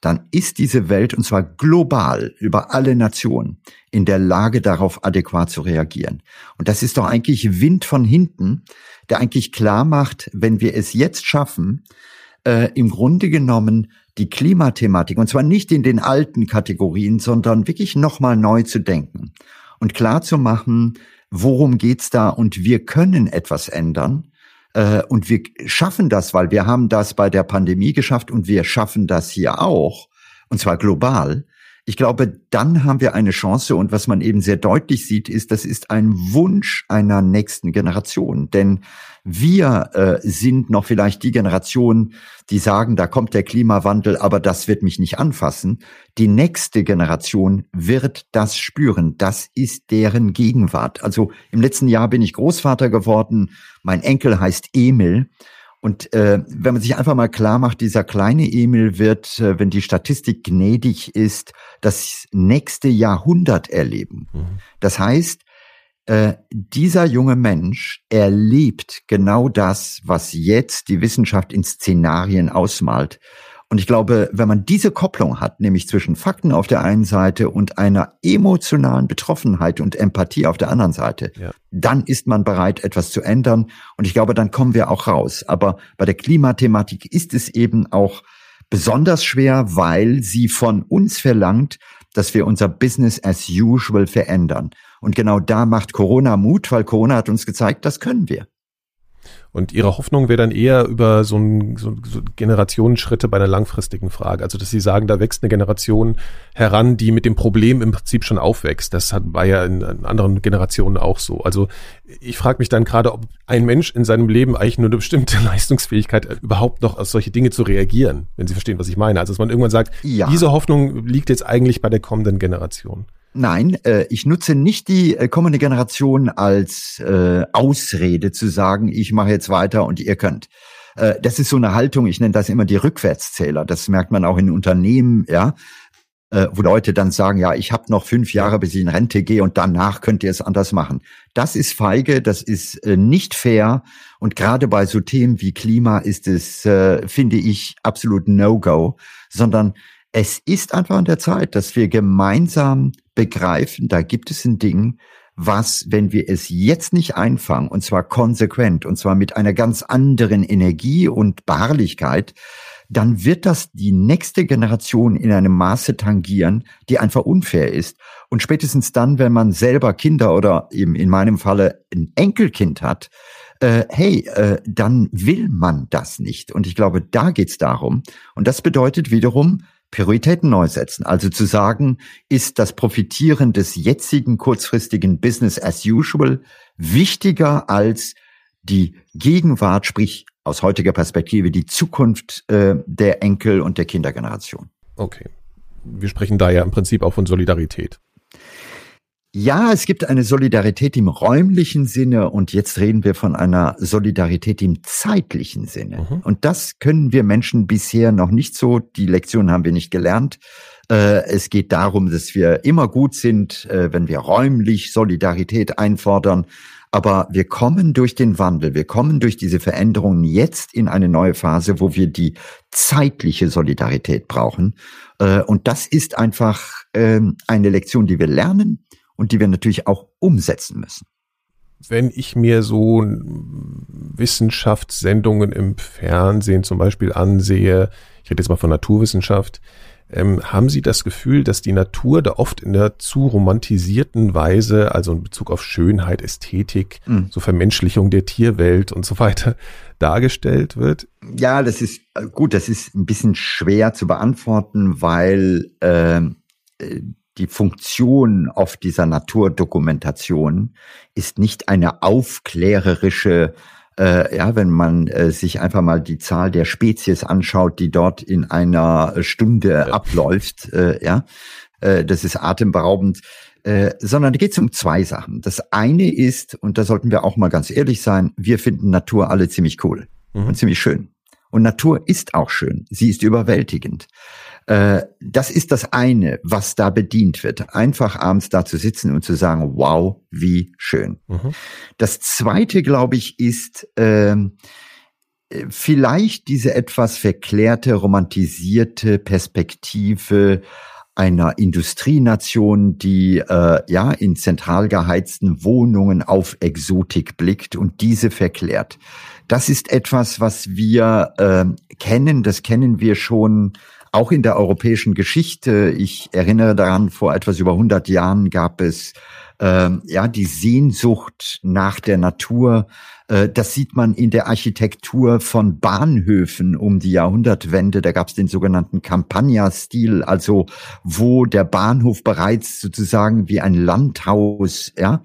dann ist diese Welt, und zwar global über alle Nationen, in der Lage, darauf adäquat zu reagieren. Und das ist doch eigentlich Wind von hinten, der eigentlich klar macht, wenn wir es jetzt schaffen, äh, im Grunde genommen die Klimathematik, und zwar nicht in den alten Kategorien, sondern wirklich nochmal neu zu denken und klar zu machen, worum geht's da und wir können etwas ändern. Äh, und wir schaffen das, weil wir haben das bei der Pandemie geschafft und wir schaffen das hier auch, und zwar global. Ich glaube, dann haben wir eine Chance und was man eben sehr deutlich sieht, ist, das ist ein Wunsch einer nächsten Generation. Denn wir äh, sind noch vielleicht die Generation, die sagen, da kommt der Klimawandel, aber das wird mich nicht anfassen. Die nächste Generation wird das spüren. Das ist deren Gegenwart. Also im letzten Jahr bin ich Großvater geworden. Mein Enkel heißt Emil. Und äh, wenn man sich einfach mal klar macht, dieser kleine Emil wird, äh, wenn die Statistik gnädig ist, das nächste Jahrhundert erleben. Mhm. Das heißt, äh, dieser junge Mensch erlebt genau das, was jetzt die Wissenschaft in Szenarien ausmalt. Und ich glaube, wenn man diese Kopplung hat, nämlich zwischen Fakten auf der einen Seite und einer emotionalen Betroffenheit und Empathie auf der anderen Seite, ja. dann ist man bereit, etwas zu ändern. Und ich glaube, dann kommen wir auch raus. Aber bei der Klimathematik ist es eben auch besonders schwer, weil sie von uns verlangt, dass wir unser Business as usual verändern. Und genau da macht Corona Mut, weil Corona hat uns gezeigt, das können wir. Und ihre Hoffnung wäre dann eher über so, ein, so, so Generationenschritte bei einer langfristigen Frage. Also, dass sie sagen, da wächst eine Generation heran, die mit dem Problem im Prinzip schon aufwächst. Das hat, war ja in, in anderen Generationen auch so. Also, ich frage mich dann gerade, ob ein Mensch in seinem Leben eigentlich nur eine bestimmte Leistungsfähigkeit hat, überhaupt noch auf solche Dinge zu reagieren, wenn Sie verstehen, was ich meine. Also, dass man irgendwann sagt, ja. diese Hoffnung liegt jetzt eigentlich bei der kommenden Generation. Nein, äh, ich nutze nicht die äh, kommende Generation als äh, Ausrede zu sagen, ich mache jetzt weiter und ihr könnt. Äh, das ist so eine Haltung, ich nenne das immer die Rückwärtszähler. Das merkt man auch in Unternehmen, ja, äh, wo Leute dann sagen, ja, ich habe noch fünf Jahre, bis ich in Rente gehe und danach könnt ihr es anders machen. Das ist feige, das ist äh, nicht fair und gerade bei so Themen wie Klima ist es, äh, finde ich, absolut No-Go, sondern es ist einfach an der Zeit, dass wir gemeinsam begreifen, da gibt es ein Ding, was, wenn wir es jetzt nicht einfangen, und zwar konsequent, und zwar mit einer ganz anderen Energie und Beharrlichkeit, dann wird das die nächste Generation in einem Maße tangieren, die einfach unfair ist. Und spätestens dann, wenn man selber Kinder oder eben in meinem Falle ein Enkelkind hat, äh, hey, äh, dann will man das nicht. Und ich glaube, da geht's darum. Und das bedeutet wiederum, Prioritäten neu setzen. Also zu sagen, ist das Profitieren des jetzigen kurzfristigen Business as usual wichtiger als die Gegenwart, sprich aus heutiger Perspektive die Zukunft äh, der Enkel und der Kindergeneration. Okay. Wir sprechen da ja im Prinzip auch von Solidarität. Ja, es gibt eine Solidarität im räumlichen Sinne und jetzt reden wir von einer Solidarität im zeitlichen Sinne. Mhm. Und das können wir Menschen bisher noch nicht so. Die Lektion haben wir nicht gelernt. Äh, es geht darum, dass wir immer gut sind, äh, wenn wir räumlich Solidarität einfordern. Aber wir kommen durch den Wandel, wir kommen durch diese Veränderungen jetzt in eine neue Phase, wo wir die zeitliche Solidarität brauchen. Äh, und das ist einfach ähm, eine Lektion, die wir lernen und die wir natürlich auch umsetzen müssen. Wenn ich mir so Wissenschaftssendungen im Fernsehen zum Beispiel ansehe, ich rede jetzt mal von Naturwissenschaft, ähm, haben Sie das Gefühl, dass die Natur da oft in der zu romantisierten Weise, also in Bezug auf Schönheit, Ästhetik, mhm. so Vermenschlichung der Tierwelt und so weiter, dargestellt wird? Ja, das ist äh, gut, das ist ein bisschen schwer zu beantworten, weil ähm, äh, die Funktion auf dieser Naturdokumentation ist nicht eine aufklärerische, äh, ja, wenn man äh, sich einfach mal die Zahl der Spezies anschaut, die dort in einer Stunde ja. abläuft, äh, ja, äh, das ist atemberaubend. Äh, sondern da geht es um zwei Sachen. Das eine ist, und da sollten wir auch mal ganz ehrlich sein, wir finden Natur alle ziemlich cool mhm. und ziemlich schön. Und Natur ist auch schön. Sie ist überwältigend. Äh, das ist das eine, was da bedient wird. Einfach abends da zu sitzen und zu sagen, wow, wie schön. Mhm. Das zweite, glaube ich, ist ähm, äh, vielleicht diese etwas verklärte, romantisierte Perspektive einer Industrienation, die äh, ja in zentral geheizten Wohnungen auf Exotik blickt und diese verklärt. Das ist etwas, was wir äh, kennen, das kennen wir schon auch in der europäischen Geschichte. Ich erinnere daran, vor etwas über 100 Jahren gab es äh, ja die Sehnsucht nach der Natur. Äh, das sieht man in der Architektur von Bahnhöfen um die Jahrhundertwende. Da gab es den sogenannten Campagna-Stil, also wo der Bahnhof bereits sozusagen wie ein Landhaus, ja,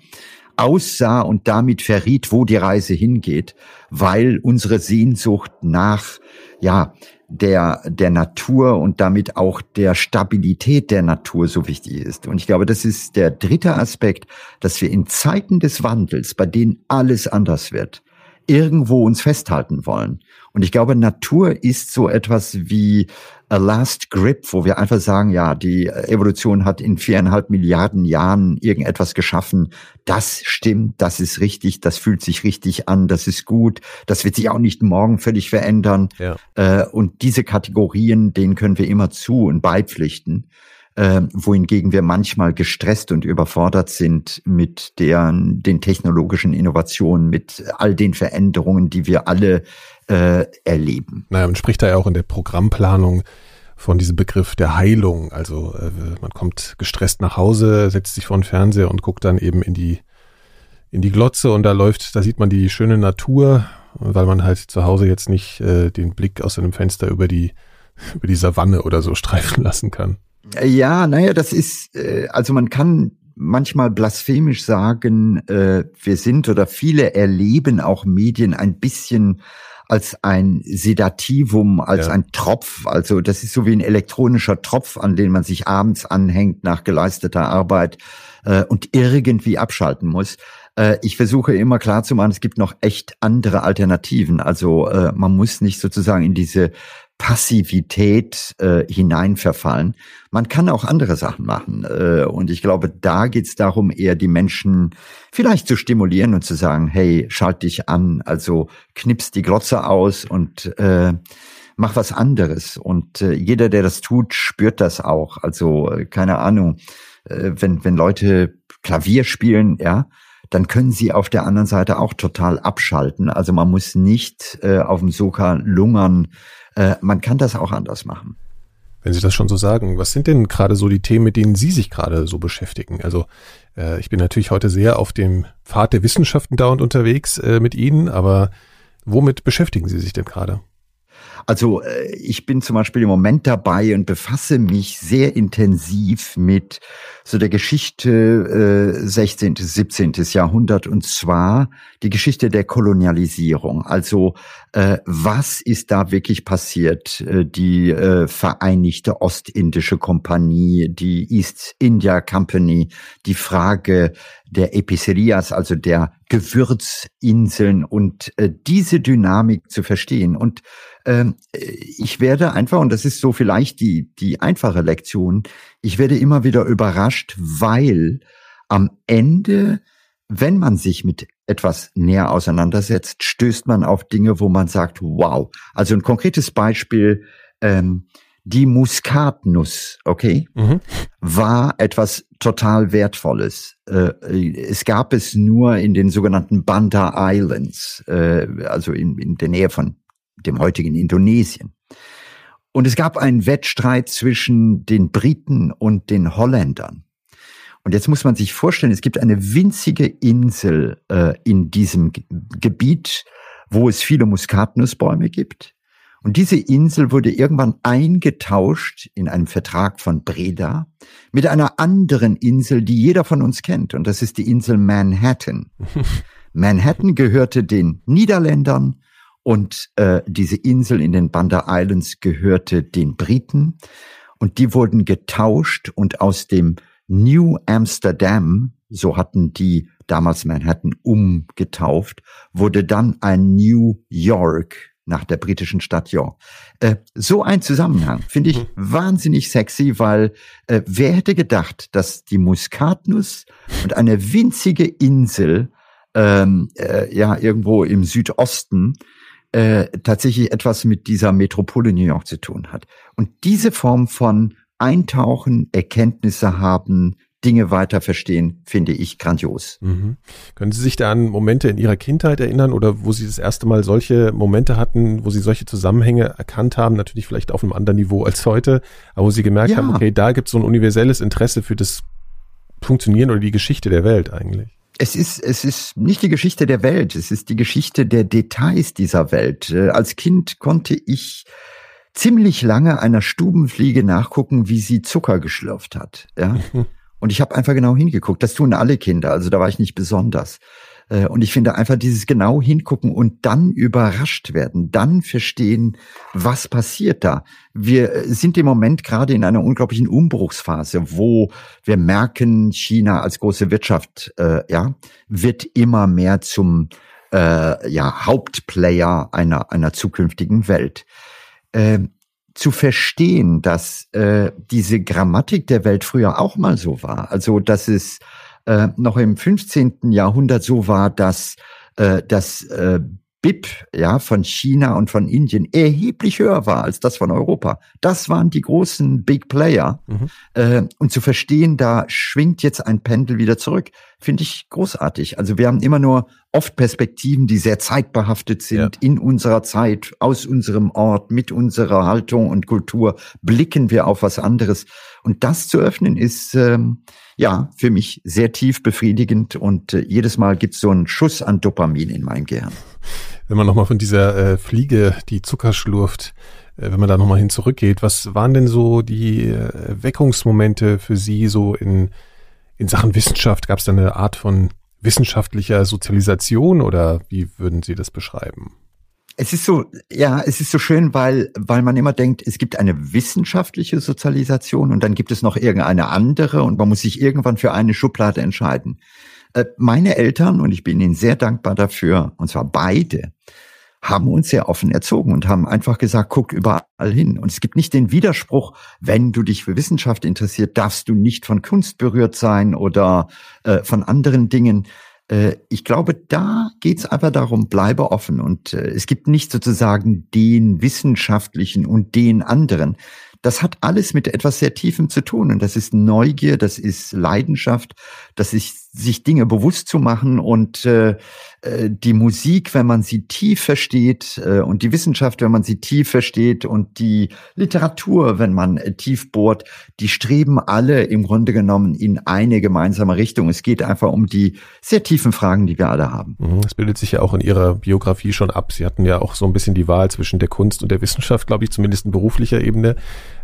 aussah und damit verriet, wo die Reise hingeht, weil unsere Sehnsucht nach, ja, der, der Natur und damit auch der Stabilität der Natur so wichtig ist. Und ich glaube, das ist der dritte Aspekt, dass wir in Zeiten des Wandels, bei denen alles anders wird, irgendwo uns festhalten wollen. Und ich glaube, Natur ist so etwas wie a last grip, wo wir einfach sagen, ja, die Evolution hat in viereinhalb Milliarden Jahren irgendetwas geschaffen. Das stimmt, das ist richtig, das fühlt sich richtig an, das ist gut. Das wird sich auch nicht morgen völlig verändern. Ja. Äh, und diese Kategorien, denen können wir immer zu und beipflichten äh, wohingegen wir manchmal gestresst und überfordert sind mit deren, den technologischen Innovationen, mit all den Veränderungen, die wir alle äh, erleben. Naja, man spricht da ja auch in der Programmplanung von diesem Begriff der Heilung. Also äh, man kommt gestresst nach Hause, setzt sich vor den Fernseher und guckt dann eben in die in die Glotze und da läuft, da sieht man die schöne Natur, weil man halt zu Hause jetzt nicht äh, den Blick aus einem Fenster über die über die Savanne oder so streifen lassen kann. Ja, naja, das ist, äh, also man kann manchmal blasphemisch sagen, äh, wir sind oder viele erleben auch Medien ein bisschen als ein Sedativum, als ja. ein Tropf. Also das ist so wie ein elektronischer Tropf, an den man sich abends anhängt nach geleisteter Arbeit äh, und irgendwie abschalten muss. Äh, ich versuche immer klar zu machen, es gibt noch echt andere Alternativen. Also äh, man muss nicht sozusagen in diese Passivität äh, hineinverfallen. Man kann auch andere Sachen machen. Äh, und ich glaube, da geht es darum, eher die Menschen vielleicht zu stimulieren und zu sagen, hey, schalt dich an, also knips die Glotze aus und äh, mach was anderes. Und äh, jeder, der das tut, spürt das auch. Also, äh, keine Ahnung, äh, wenn, wenn Leute Klavier spielen, ja, dann können sie auf der anderen Seite auch total abschalten. Also man muss nicht äh, auf dem Soka lungern, äh, man kann das auch anders machen. Wenn Sie das schon so sagen, was sind denn gerade so die Themen, mit denen Sie sich gerade so beschäftigen? Also äh, ich bin natürlich heute sehr auf dem Pfad der Wissenschaften dauernd unterwegs äh, mit Ihnen, aber womit beschäftigen Sie sich denn gerade? Also äh, ich bin zum Beispiel im Moment dabei und befasse mich sehr intensiv mit so der Geschichte äh, 16., 17. Jahrhundert und zwar die Geschichte der Kolonialisierung. Also äh, was ist da wirklich passiert? Äh, die äh, Vereinigte Ostindische Kompanie, die East India Company, die Frage der Epicerias, also der Gewürzinseln und äh, diese Dynamik zu verstehen. Und ähm, ich werde einfach, und das ist so vielleicht die, die einfache Lektion, ich werde immer wieder überrascht, weil am Ende, wenn man sich mit etwas näher auseinandersetzt, stößt man auf Dinge, wo man sagt, wow. Also ein konkretes Beispiel, ähm, die Muskatnuss, okay, mhm. war etwas total Wertvolles. Äh, es gab es nur in den sogenannten Banda Islands, äh, also in, in der Nähe von dem heutigen Indonesien. Und es gab einen Wettstreit zwischen den Briten und den Holländern. Und jetzt muss man sich vorstellen, es gibt eine winzige Insel äh, in diesem Gebiet, wo es viele Muskatnussbäume gibt. Und diese Insel wurde irgendwann eingetauscht in einem Vertrag von Breda mit einer anderen Insel, die jeder von uns kennt. Und das ist die Insel Manhattan. Manhattan gehörte den Niederländern und äh, diese Insel in den Banda Islands gehörte den Briten und die wurden getauscht und aus dem New Amsterdam, so hatten die damals Manhattan umgetauft, wurde dann ein New York nach der britischen Stadt York. Äh, so ein Zusammenhang finde ich mhm. wahnsinnig sexy, weil äh, wer hätte gedacht, dass die Muskatnuss und eine winzige Insel ähm, äh, ja irgendwo im Südosten äh, tatsächlich etwas mit dieser Metropole New York zu tun hat. Und diese Form von Eintauchen, Erkenntnisse haben, Dinge weiter verstehen, finde ich grandios. Mhm. Können Sie sich da an Momente in Ihrer Kindheit erinnern oder wo Sie das erste Mal solche Momente hatten, wo Sie solche Zusammenhänge erkannt haben, natürlich vielleicht auf einem anderen Niveau als heute, aber wo Sie gemerkt ja. haben, okay, da gibt es so ein universelles Interesse für das Funktionieren oder die Geschichte der Welt eigentlich? Es ist, es ist nicht die Geschichte der Welt, es ist die Geschichte der Details dieser Welt. Äh, als Kind konnte ich ziemlich lange einer Stubenfliege nachgucken, wie sie Zucker geschlürft hat. Ja? Und ich habe einfach genau hingeguckt. Das tun alle Kinder, also da war ich nicht besonders. Äh, und ich finde einfach dieses genau hingucken und dann überrascht werden, dann verstehen, was passiert da. Wir sind im Moment gerade in einer unglaublichen Umbruchsphase, wo wir merken, China als große Wirtschaft, äh, ja, wird immer mehr zum äh, ja, Hauptplayer einer, einer zukünftigen Welt. Äh, zu verstehen, dass äh, diese Grammatik der Welt früher auch mal so war. Also dass es äh, noch im 15. Jahrhundert so war, dass äh, das äh, BIP ja von China und von Indien erheblich höher war als das von Europa. Das waren die großen Big Player. Mhm. Äh, und zu verstehen, da schwingt jetzt ein Pendel wieder zurück, finde ich großartig. Also wir haben immer nur oft Perspektiven, die sehr zeitbehaftet sind. Ja. In unserer Zeit, aus unserem Ort, mit unserer Haltung und Kultur blicken wir auf was anderes. Und das zu öffnen ist ähm, ja für mich sehr tief befriedigend und äh, jedes Mal gibt es so einen Schuss an Dopamin in meinem Gehirn wenn man nochmal von dieser äh, Fliege, die Zucker schlurft, äh, wenn man da nochmal hin zurückgeht, was waren denn so die äh, Weckungsmomente für Sie so in, in Sachen Wissenschaft? Gab es da eine Art von wissenschaftlicher Sozialisation oder wie würden Sie das beschreiben? Es ist so, ja, es ist so schön, weil, weil man immer denkt, es gibt eine wissenschaftliche Sozialisation und dann gibt es noch irgendeine andere und man muss sich irgendwann für eine Schublade entscheiden. Äh, meine Eltern, und ich bin ihnen sehr dankbar dafür, und zwar beide, haben uns sehr offen erzogen und haben einfach gesagt, guck überall hin. Und es gibt nicht den Widerspruch, wenn du dich für Wissenschaft interessiert, darfst du nicht von Kunst berührt sein oder äh, von anderen Dingen. Äh, ich glaube, da geht es einfach darum, bleibe offen. Und äh, es gibt nicht sozusagen den wissenschaftlichen und den anderen. Das hat alles mit etwas sehr Tiefem zu tun. Und das ist Neugier, das ist Leidenschaft, das ist sich Dinge bewusst zu machen und äh, äh, die Musik, wenn man sie tief versteht äh, und die Wissenschaft, wenn man sie tief versteht und die Literatur, wenn man äh, tief bohrt, die streben alle im Grunde genommen in eine gemeinsame Richtung. Es geht einfach um die sehr tiefen Fragen, die wir alle haben. Mhm, das bildet sich ja auch in Ihrer Biografie schon ab. Sie hatten ja auch so ein bisschen die Wahl zwischen der Kunst und der Wissenschaft, glaube ich, zumindest in beruflicher Ebene.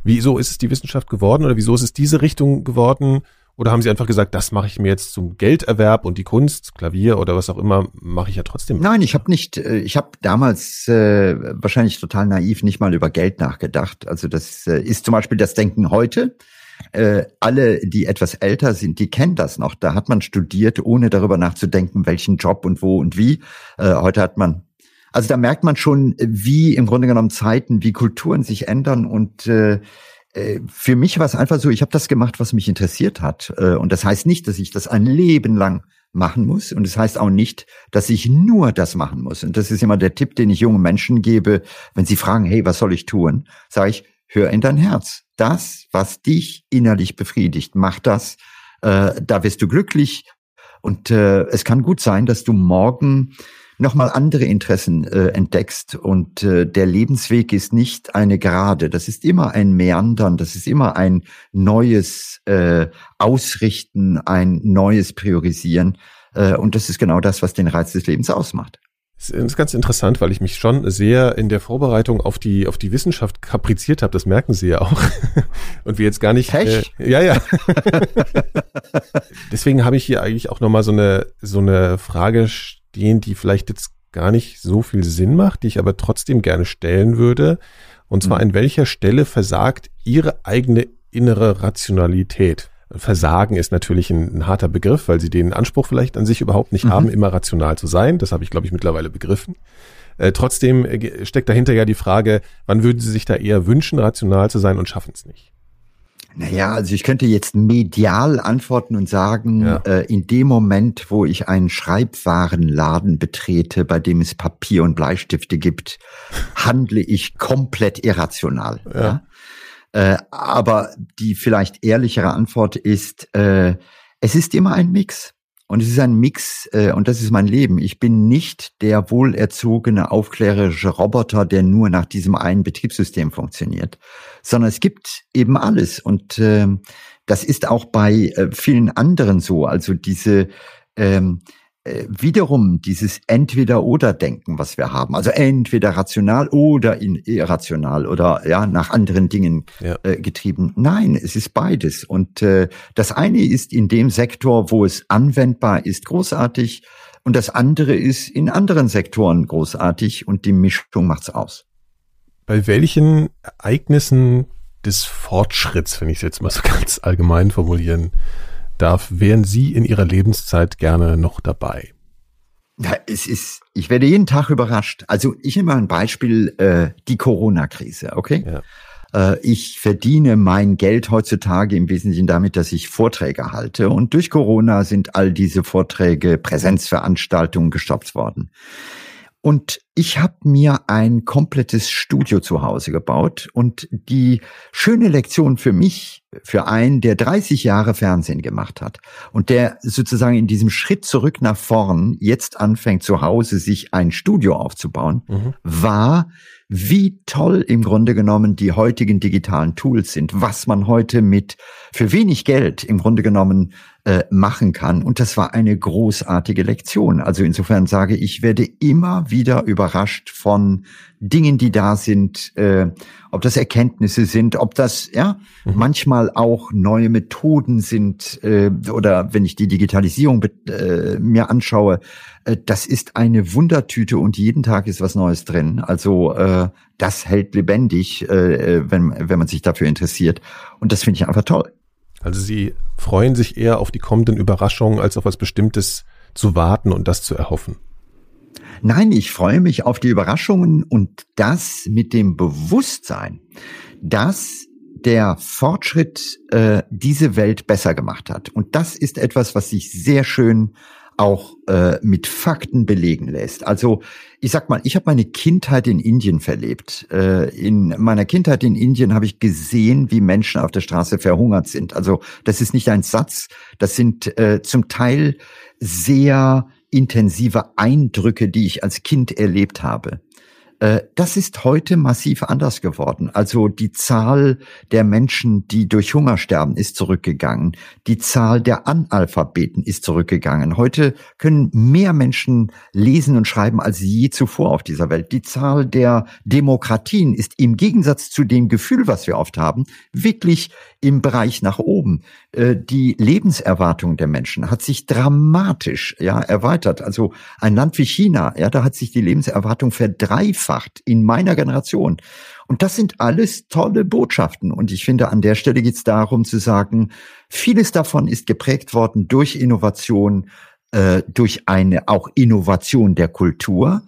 Wieso ist es die Wissenschaft geworden oder wieso ist es diese Richtung geworden? Oder haben Sie einfach gesagt, das mache ich mir jetzt zum Gelderwerb und die Kunst, Klavier oder was auch immer, mache ich ja trotzdem? Nein, ich habe nicht, äh, ich habe damals äh, wahrscheinlich total naiv nicht mal über Geld nachgedacht. Also das äh, ist zum Beispiel das Denken heute. Äh, alle, die etwas älter sind, die kennen das noch. Da hat man studiert, ohne darüber nachzudenken, welchen Job und wo und wie. Äh, heute hat man also da merkt man schon, wie im Grunde genommen Zeiten, wie Kulturen sich ändern und äh, für mich war es einfach so, ich habe das gemacht, was mich interessiert hat. Äh, und das heißt nicht, dass ich das ein Leben lang machen muss. Und es das heißt auch nicht, dass ich nur das machen muss. Und das ist immer der Tipp, den ich jungen Menschen gebe, wenn sie fragen, hey, was soll ich tun? Sage ich, hör in dein Herz. Das, was dich innerlich befriedigt, mach das. Äh, da wirst du glücklich. Und äh, es kann gut sein, dass du morgen nochmal andere Interessen äh, entdeckst. Und äh, der Lebensweg ist nicht eine Gerade, das ist immer ein Meandern, das ist immer ein neues äh, Ausrichten, ein neues Priorisieren. Äh, und das ist genau das, was den Reiz des Lebens ausmacht. Das ist ganz interessant, weil ich mich schon sehr in der Vorbereitung auf die auf die Wissenschaft kapriziert habe. Das merken Sie ja auch. Und wir jetzt gar nicht. Äh, ja, ja. Deswegen habe ich hier eigentlich auch nochmal so eine so eine Frage stehen, die vielleicht jetzt gar nicht so viel Sinn macht, die ich aber trotzdem gerne stellen würde. Und zwar, mhm. an welcher Stelle versagt Ihre eigene innere Rationalität? Versagen ist natürlich ein, ein, harter Begriff, weil sie den Anspruch vielleicht an sich überhaupt nicht mhm. haben, immer rational zu sein. Das habe ich, glaube ich, mittlerweile begriffen. Äh, trotzdem äh, steckt dahinter ja die Frage, wann würden Sie sich da eher wünschen, rational zu sein und schaffen es nicht? Naja, also ich könnte jetzt medial antworten und sagen, ja. äh, in dem Moment, wo ich einen Schreibwarenladen betrete, bei dem es Papier und Bleistifte gibt, handle ich komplett irrational. Ja. ja? Äh, aber die vielleicht ehrlichere Antwort ist, äh, es ist immer ein Mix. Und es ist ein Mix, äh, und das ist mein Leben. Ich bin nicht der wohlerzogene, aufklärerische Roboter, der nur nach diesem einen Betriebssystem funktioniert, sondern es gibt eben alles. Und äh, das ist auch bei äh, vielen anderen so. Also diese ähm, äh, wiederum dieses Entweder-Oder-Denken, was wir haben. Also entweder rational oder irrational oder ja nach anderen Dingen ja. äh, getrieben. Nein, es ist beides. Und äh, das eine ist in dem Sektor, wo es anwendbar ist, großartig. Und das andere ist in anderen Sektoren großartig. Und die Mischung macht's aus. Bei welchen Ereignissen des Fortschritts, wenn ich es jetzt mal so ganz allgemein formulieren darf, wären Sie in Ihrer Lebenszeit gerne noch dabei? Ja, es ist, ich werde jeden Tag überrascht. Also ich nehme mal ein Beispiel, äh, die Corona-Krise, okay? Ja. Äh, ich verdiene mein Geld heutzutage im Wesentlichen damit, dass ich Vorträge halte. Und durch Corona sind all diese Vorträge, Präsenzveranstaltungen gestoppt worden. Und ich habe mir ein komplettes Studio zu Hause gebaut und die schöne Lektion für mich, für einen, der 30 Jahre Fernsehen gemacht hat und der sozusagen in diesem Schritt zurück nach vorn jetzt anfängt zu Hause sich ein Studio aufzubauen, mhm. war, wie toll im Grunde genommen die heutigen digitalen Tools sind, was man heute mit für wenig Geld im Grunde genommen äh, machen kann. Und das war eine großartige Lektion. Also insofern sage ich, werde immer wieder überrascht von Dingen, die da sind, äh, ob das Erkenntnisse sind, ob das ja mhm. manchmal auch neue Methoden sind äh, oder wenn ich die Digitalisierung äh, mir anschaue, äh, das ist eine Wundertüte und jeden Tag ist was Neues drin. Also äh, das hält lebendig, äh, wenn wenn man sich dafür interessiert und das finde ich einfach toll. Also Sie freuen sich eher auf die kommenden Überraschungen, als auf was Bestimmtes zu warten und das zu erhoffen. Nein, ich freue mich auf die Überraschungen und das mit dem Bewusstsein, dass der Fortschritt äh, diese Welt besser gemacht hat. Und das ist etwas, was sich sehr schön auch äh, mit Fakten belegen lässt. Also ich sag mal, ich habe meine Kindheit in Indien verlebt. Äh, in meiner Kindheit in Indien habe ich gesehen, wie Menschen auf der Straße verhungert sind. Also das ist nicht ein Satz, das sind äh, zum Teil sehr intensive Eindrücke, die ich als Kind erlebt habe. Äh, das ist heute massiv anders geworden. Also die Zahl der Menschen, die durch Hunger sterben, ist zurückgegangen. Die Zahl der Analphabeten ist zurückgegangen. Heute können mehr Menschen lesen und schreiben als je zuvor auf dieser Welt. Die Zahl der Demokratien ist im Gegensatz zu dem Gefühl, was wir oft haben, wirklich im Bereich nach oben. Äh, die Lebenserwartung der Menschen hat sich dramatisch ja erweitert. Also ein Land wie China, ja, da hat sich die Lebenserwartung verdreifacht in meiner Generation. Und das sind alles tolle Botschaften. Und ich finde, an der Stelle geht es darum zu sagen, vieles davon ist geprägt worden durch Innovation, äh, durch eine auch Innovation der Kultur.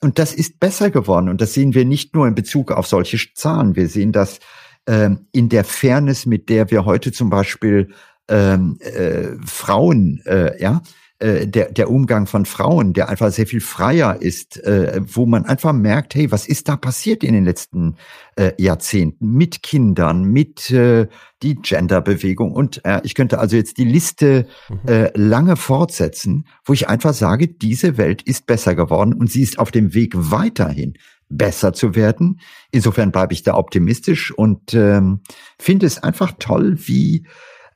Und das ist besser geworden. Und das sehen wir nicht nur in Bezug auf solche Zahlen. Wir sehen das ähm, in der Fairness, mit der wir heute zum Beispiel ähm, äh, Frauen, äh, ja, äh, der, der Umgang von Frauen, der einfach sehr viel freier ist, äh, wo man einfach merkt, hey, was ist da passiert in den letzten äh, Jahrzehnten mit Kindern, mit äh, die Genderbewegung und äh, ich könnte also jetzt die Liste mhm. äh, lange fortsetzen, wo ich einfach sage, diese Welt ist besser geworden und sie ist auf dem Weg weiterhin besser zu werden. Insofern bleibe ich da optimistisch und ähm, finde es einfach toll, wie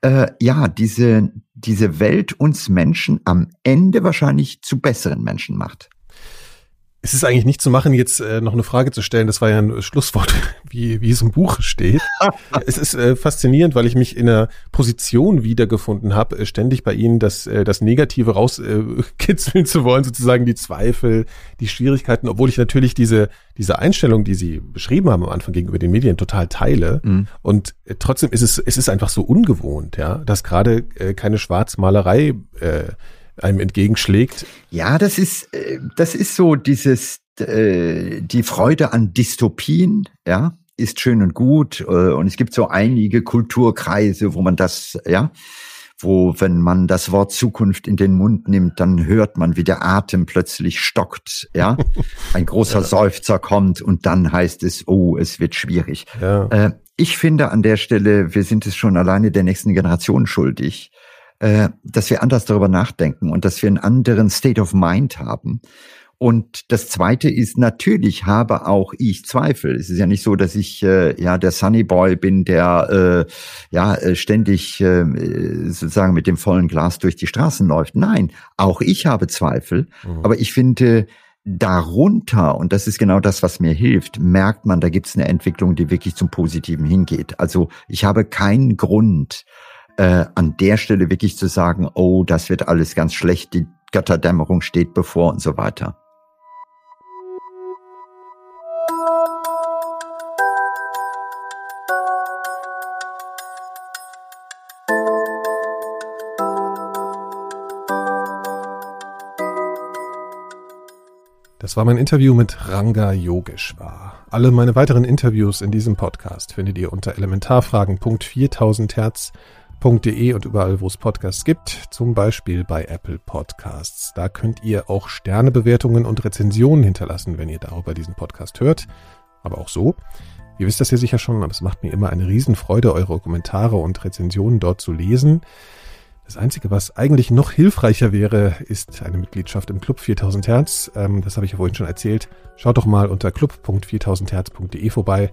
äh, ja diese diese Welt uns Menschen am Ende wahrscheinlich zu besseren Menschen macht. Es ist eigentlich nicht zu machen, jetzt äh, noch eine Frage zu stellen. Das war ja ein Schlusswort, wie, wie es im Buch steht. es ist äh, faszinierend, weil ich mich in einer Position wiedergefunden habe, äh, ständig bei Ihnen das, äh, das Negative rauskitzeln äh, zu wollen, sozusagen die Zweifel, die Schwierigkeiten, obwohl ich natürlich diese, diese Einstellung, die Sie beschrieben haben am Anfang gegenüber den Medien, total teile. Mhm. Und äh, trotzdem ist es, es ist einfach so ungewohnt, ja, dass gerade äh, keine Schwarzmalerei äh, einem entgegenschlägt. Ja, das ist, äh, das ist so dieses, äh, die Freude an Dystopien, ja, ist schön und gut. Äh, und es gibt so einige Kulturkreise, wo man das, ja, wo, wenn man das Wort Zukunft in den Mund nimmt, dann hört man, wie der Atem plötzlich stockt, ja. Ein großer Seufzer kommt und dann heißt es, oh, es wird schwierig. Ja. Ich finde an der Stelle, wir sind es schon alleine der nächsten Generation schuldig, äh, dass wir anders darüber nachdenken und dass wir einen anderen State of Mind haben. Und das Zweite ist, natürlich habe auch ich Zweifel. Es ist ja nicht so, dass ich äh, ja der Sunny Boy bin, der äh, ja äh, ständig äh, sozusagen mit dem vollen Glas durch die Straßen läuft. Nein, auch ich habe Zweifel. Mhm. Aber ich finde, darunter, und das ist genau das, was mir hilft, merkt man, da gibt es eine Entwicklung, die wirklich zum Positiven hingeht. Also ich habe keinen Grund, äh, an der Stelle wirklich zu sagen, oh, das wird alles ganz schlecht, die Götterdämmerung steht bevor und so weiter. Das war mein Interview mit Ranga Yogeshwar. Alle meine weiteren Interviews in diesem Podcast findet ihr unter elementarfragen.4000 Hertz podcast.de und überall, wo es Podcasts gibt, zum Beispiel bei Apple Podcasts. Da könnt ihr auch Sternebewertungen und Rezensionen hinterlassen, wenn ihr darüber diesen Podcast hört. Aber auch so. Ihr wisst das ja sicher schon, aber es macht mir immer eine Riesenfreude, eure Kommentare und Rezensionen dort zu lesen. Das Einzige, was eigentlich noch hilfreicher wäre, ist eine Mitgliedschaft im Club 4000 Hertz. Ähm, das habe ich ja vorhin schon erzählt. Schaut doch mal unter club.4000herz.de vorbei.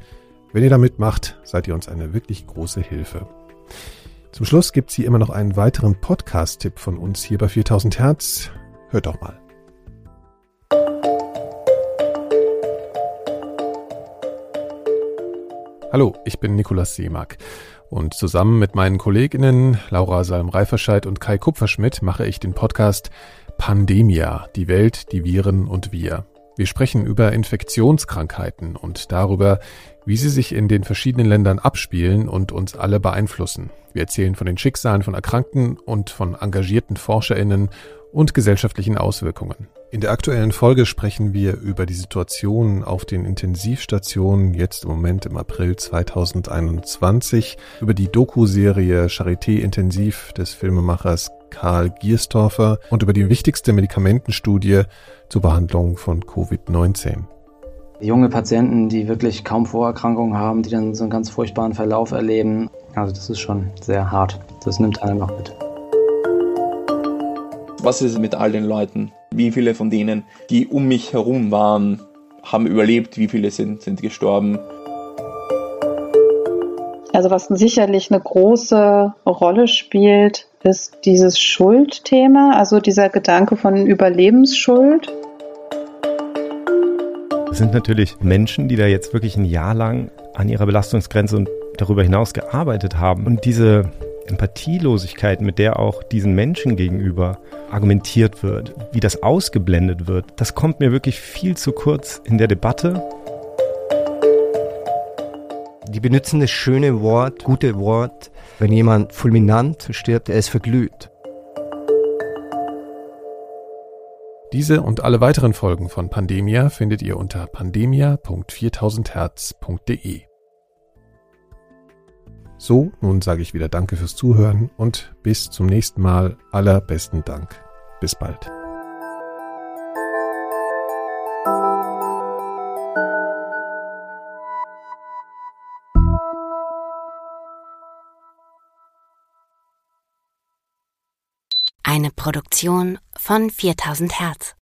Wenn ihr da mitmacht, seid ihr uns eine wirklich große Hilfe. Zum Schluss gibt es hier immer noch einen weiteren Podcast-Tipp von uns hier bei 4000 Hertz. Hört doch mal. Hallo, ich bin Nikolaus Seemack und zusammen mit meinen Kolleginnen Laura Salm-Reiferscheid und Kai Kupferschmidt mache ich den Podcast Pandemia, die Welt, die Viren und wir. Wir sprechen über Infektionskrankheiten und darüber, wie sie sich in den verschiedenen Ländern abspielen und uns alle beeinflussen. Wir erzählen von den Schicksalen von Erkrankten und von engagierten Forscherinnen und gesellschaftlichen Auswirkungen. In der aktuellen Folge sprechen wir über die Situation auf den Intensivstationen jetzt im Moment im April 2021, über die Doku-Serie Charité Intensiv des Filmemachers Karl Gierstorfer und über die wichtigste Medikamentenstudie zur Behandlung von Covid-19 junge Patienten, die wirklich kaum Vorerkrankungen haben, die dann so einen ganz furchtbaren Verlauf erleben. Also das ist schon sehr hart. Das nimmt einen noch mit. Was ist mit all den Leuten? Wie viele von denen, die um mich herum waren, haben überlebt? Wie viele sind, sind gestorben? Also was sicherlich eine große Rolle spielt, ist dieses Schuldthema, also dieser Gedanke von Überlebensschuld. Das sind natürlich Menschen, die da jetzt wirklich ein Jahr lang an ihrer Belastungsgrenze und darüber hinaus gearbeitet haben. Und diese Empathielosigkeit, mit der auch diesen Menschen gegenüber argumentiert wird, wie das ausgeblendet wird, das kommt mir wirklich viel zu kurz in der Debatte. Die benutzen das schöne Wort, gute Wort, wenn jemand fulminant stirbt, er ist verglüht. Diese und alle weiteren Folgen von Pandemia findet ihr unter pandemia.4000herz.de. So, nun sage ich wieder Danke fürs Zuhören und bis zum nächsten Mal. Allerbesten Dank. Bis bald. Eine Produktion von 4000 Hertz.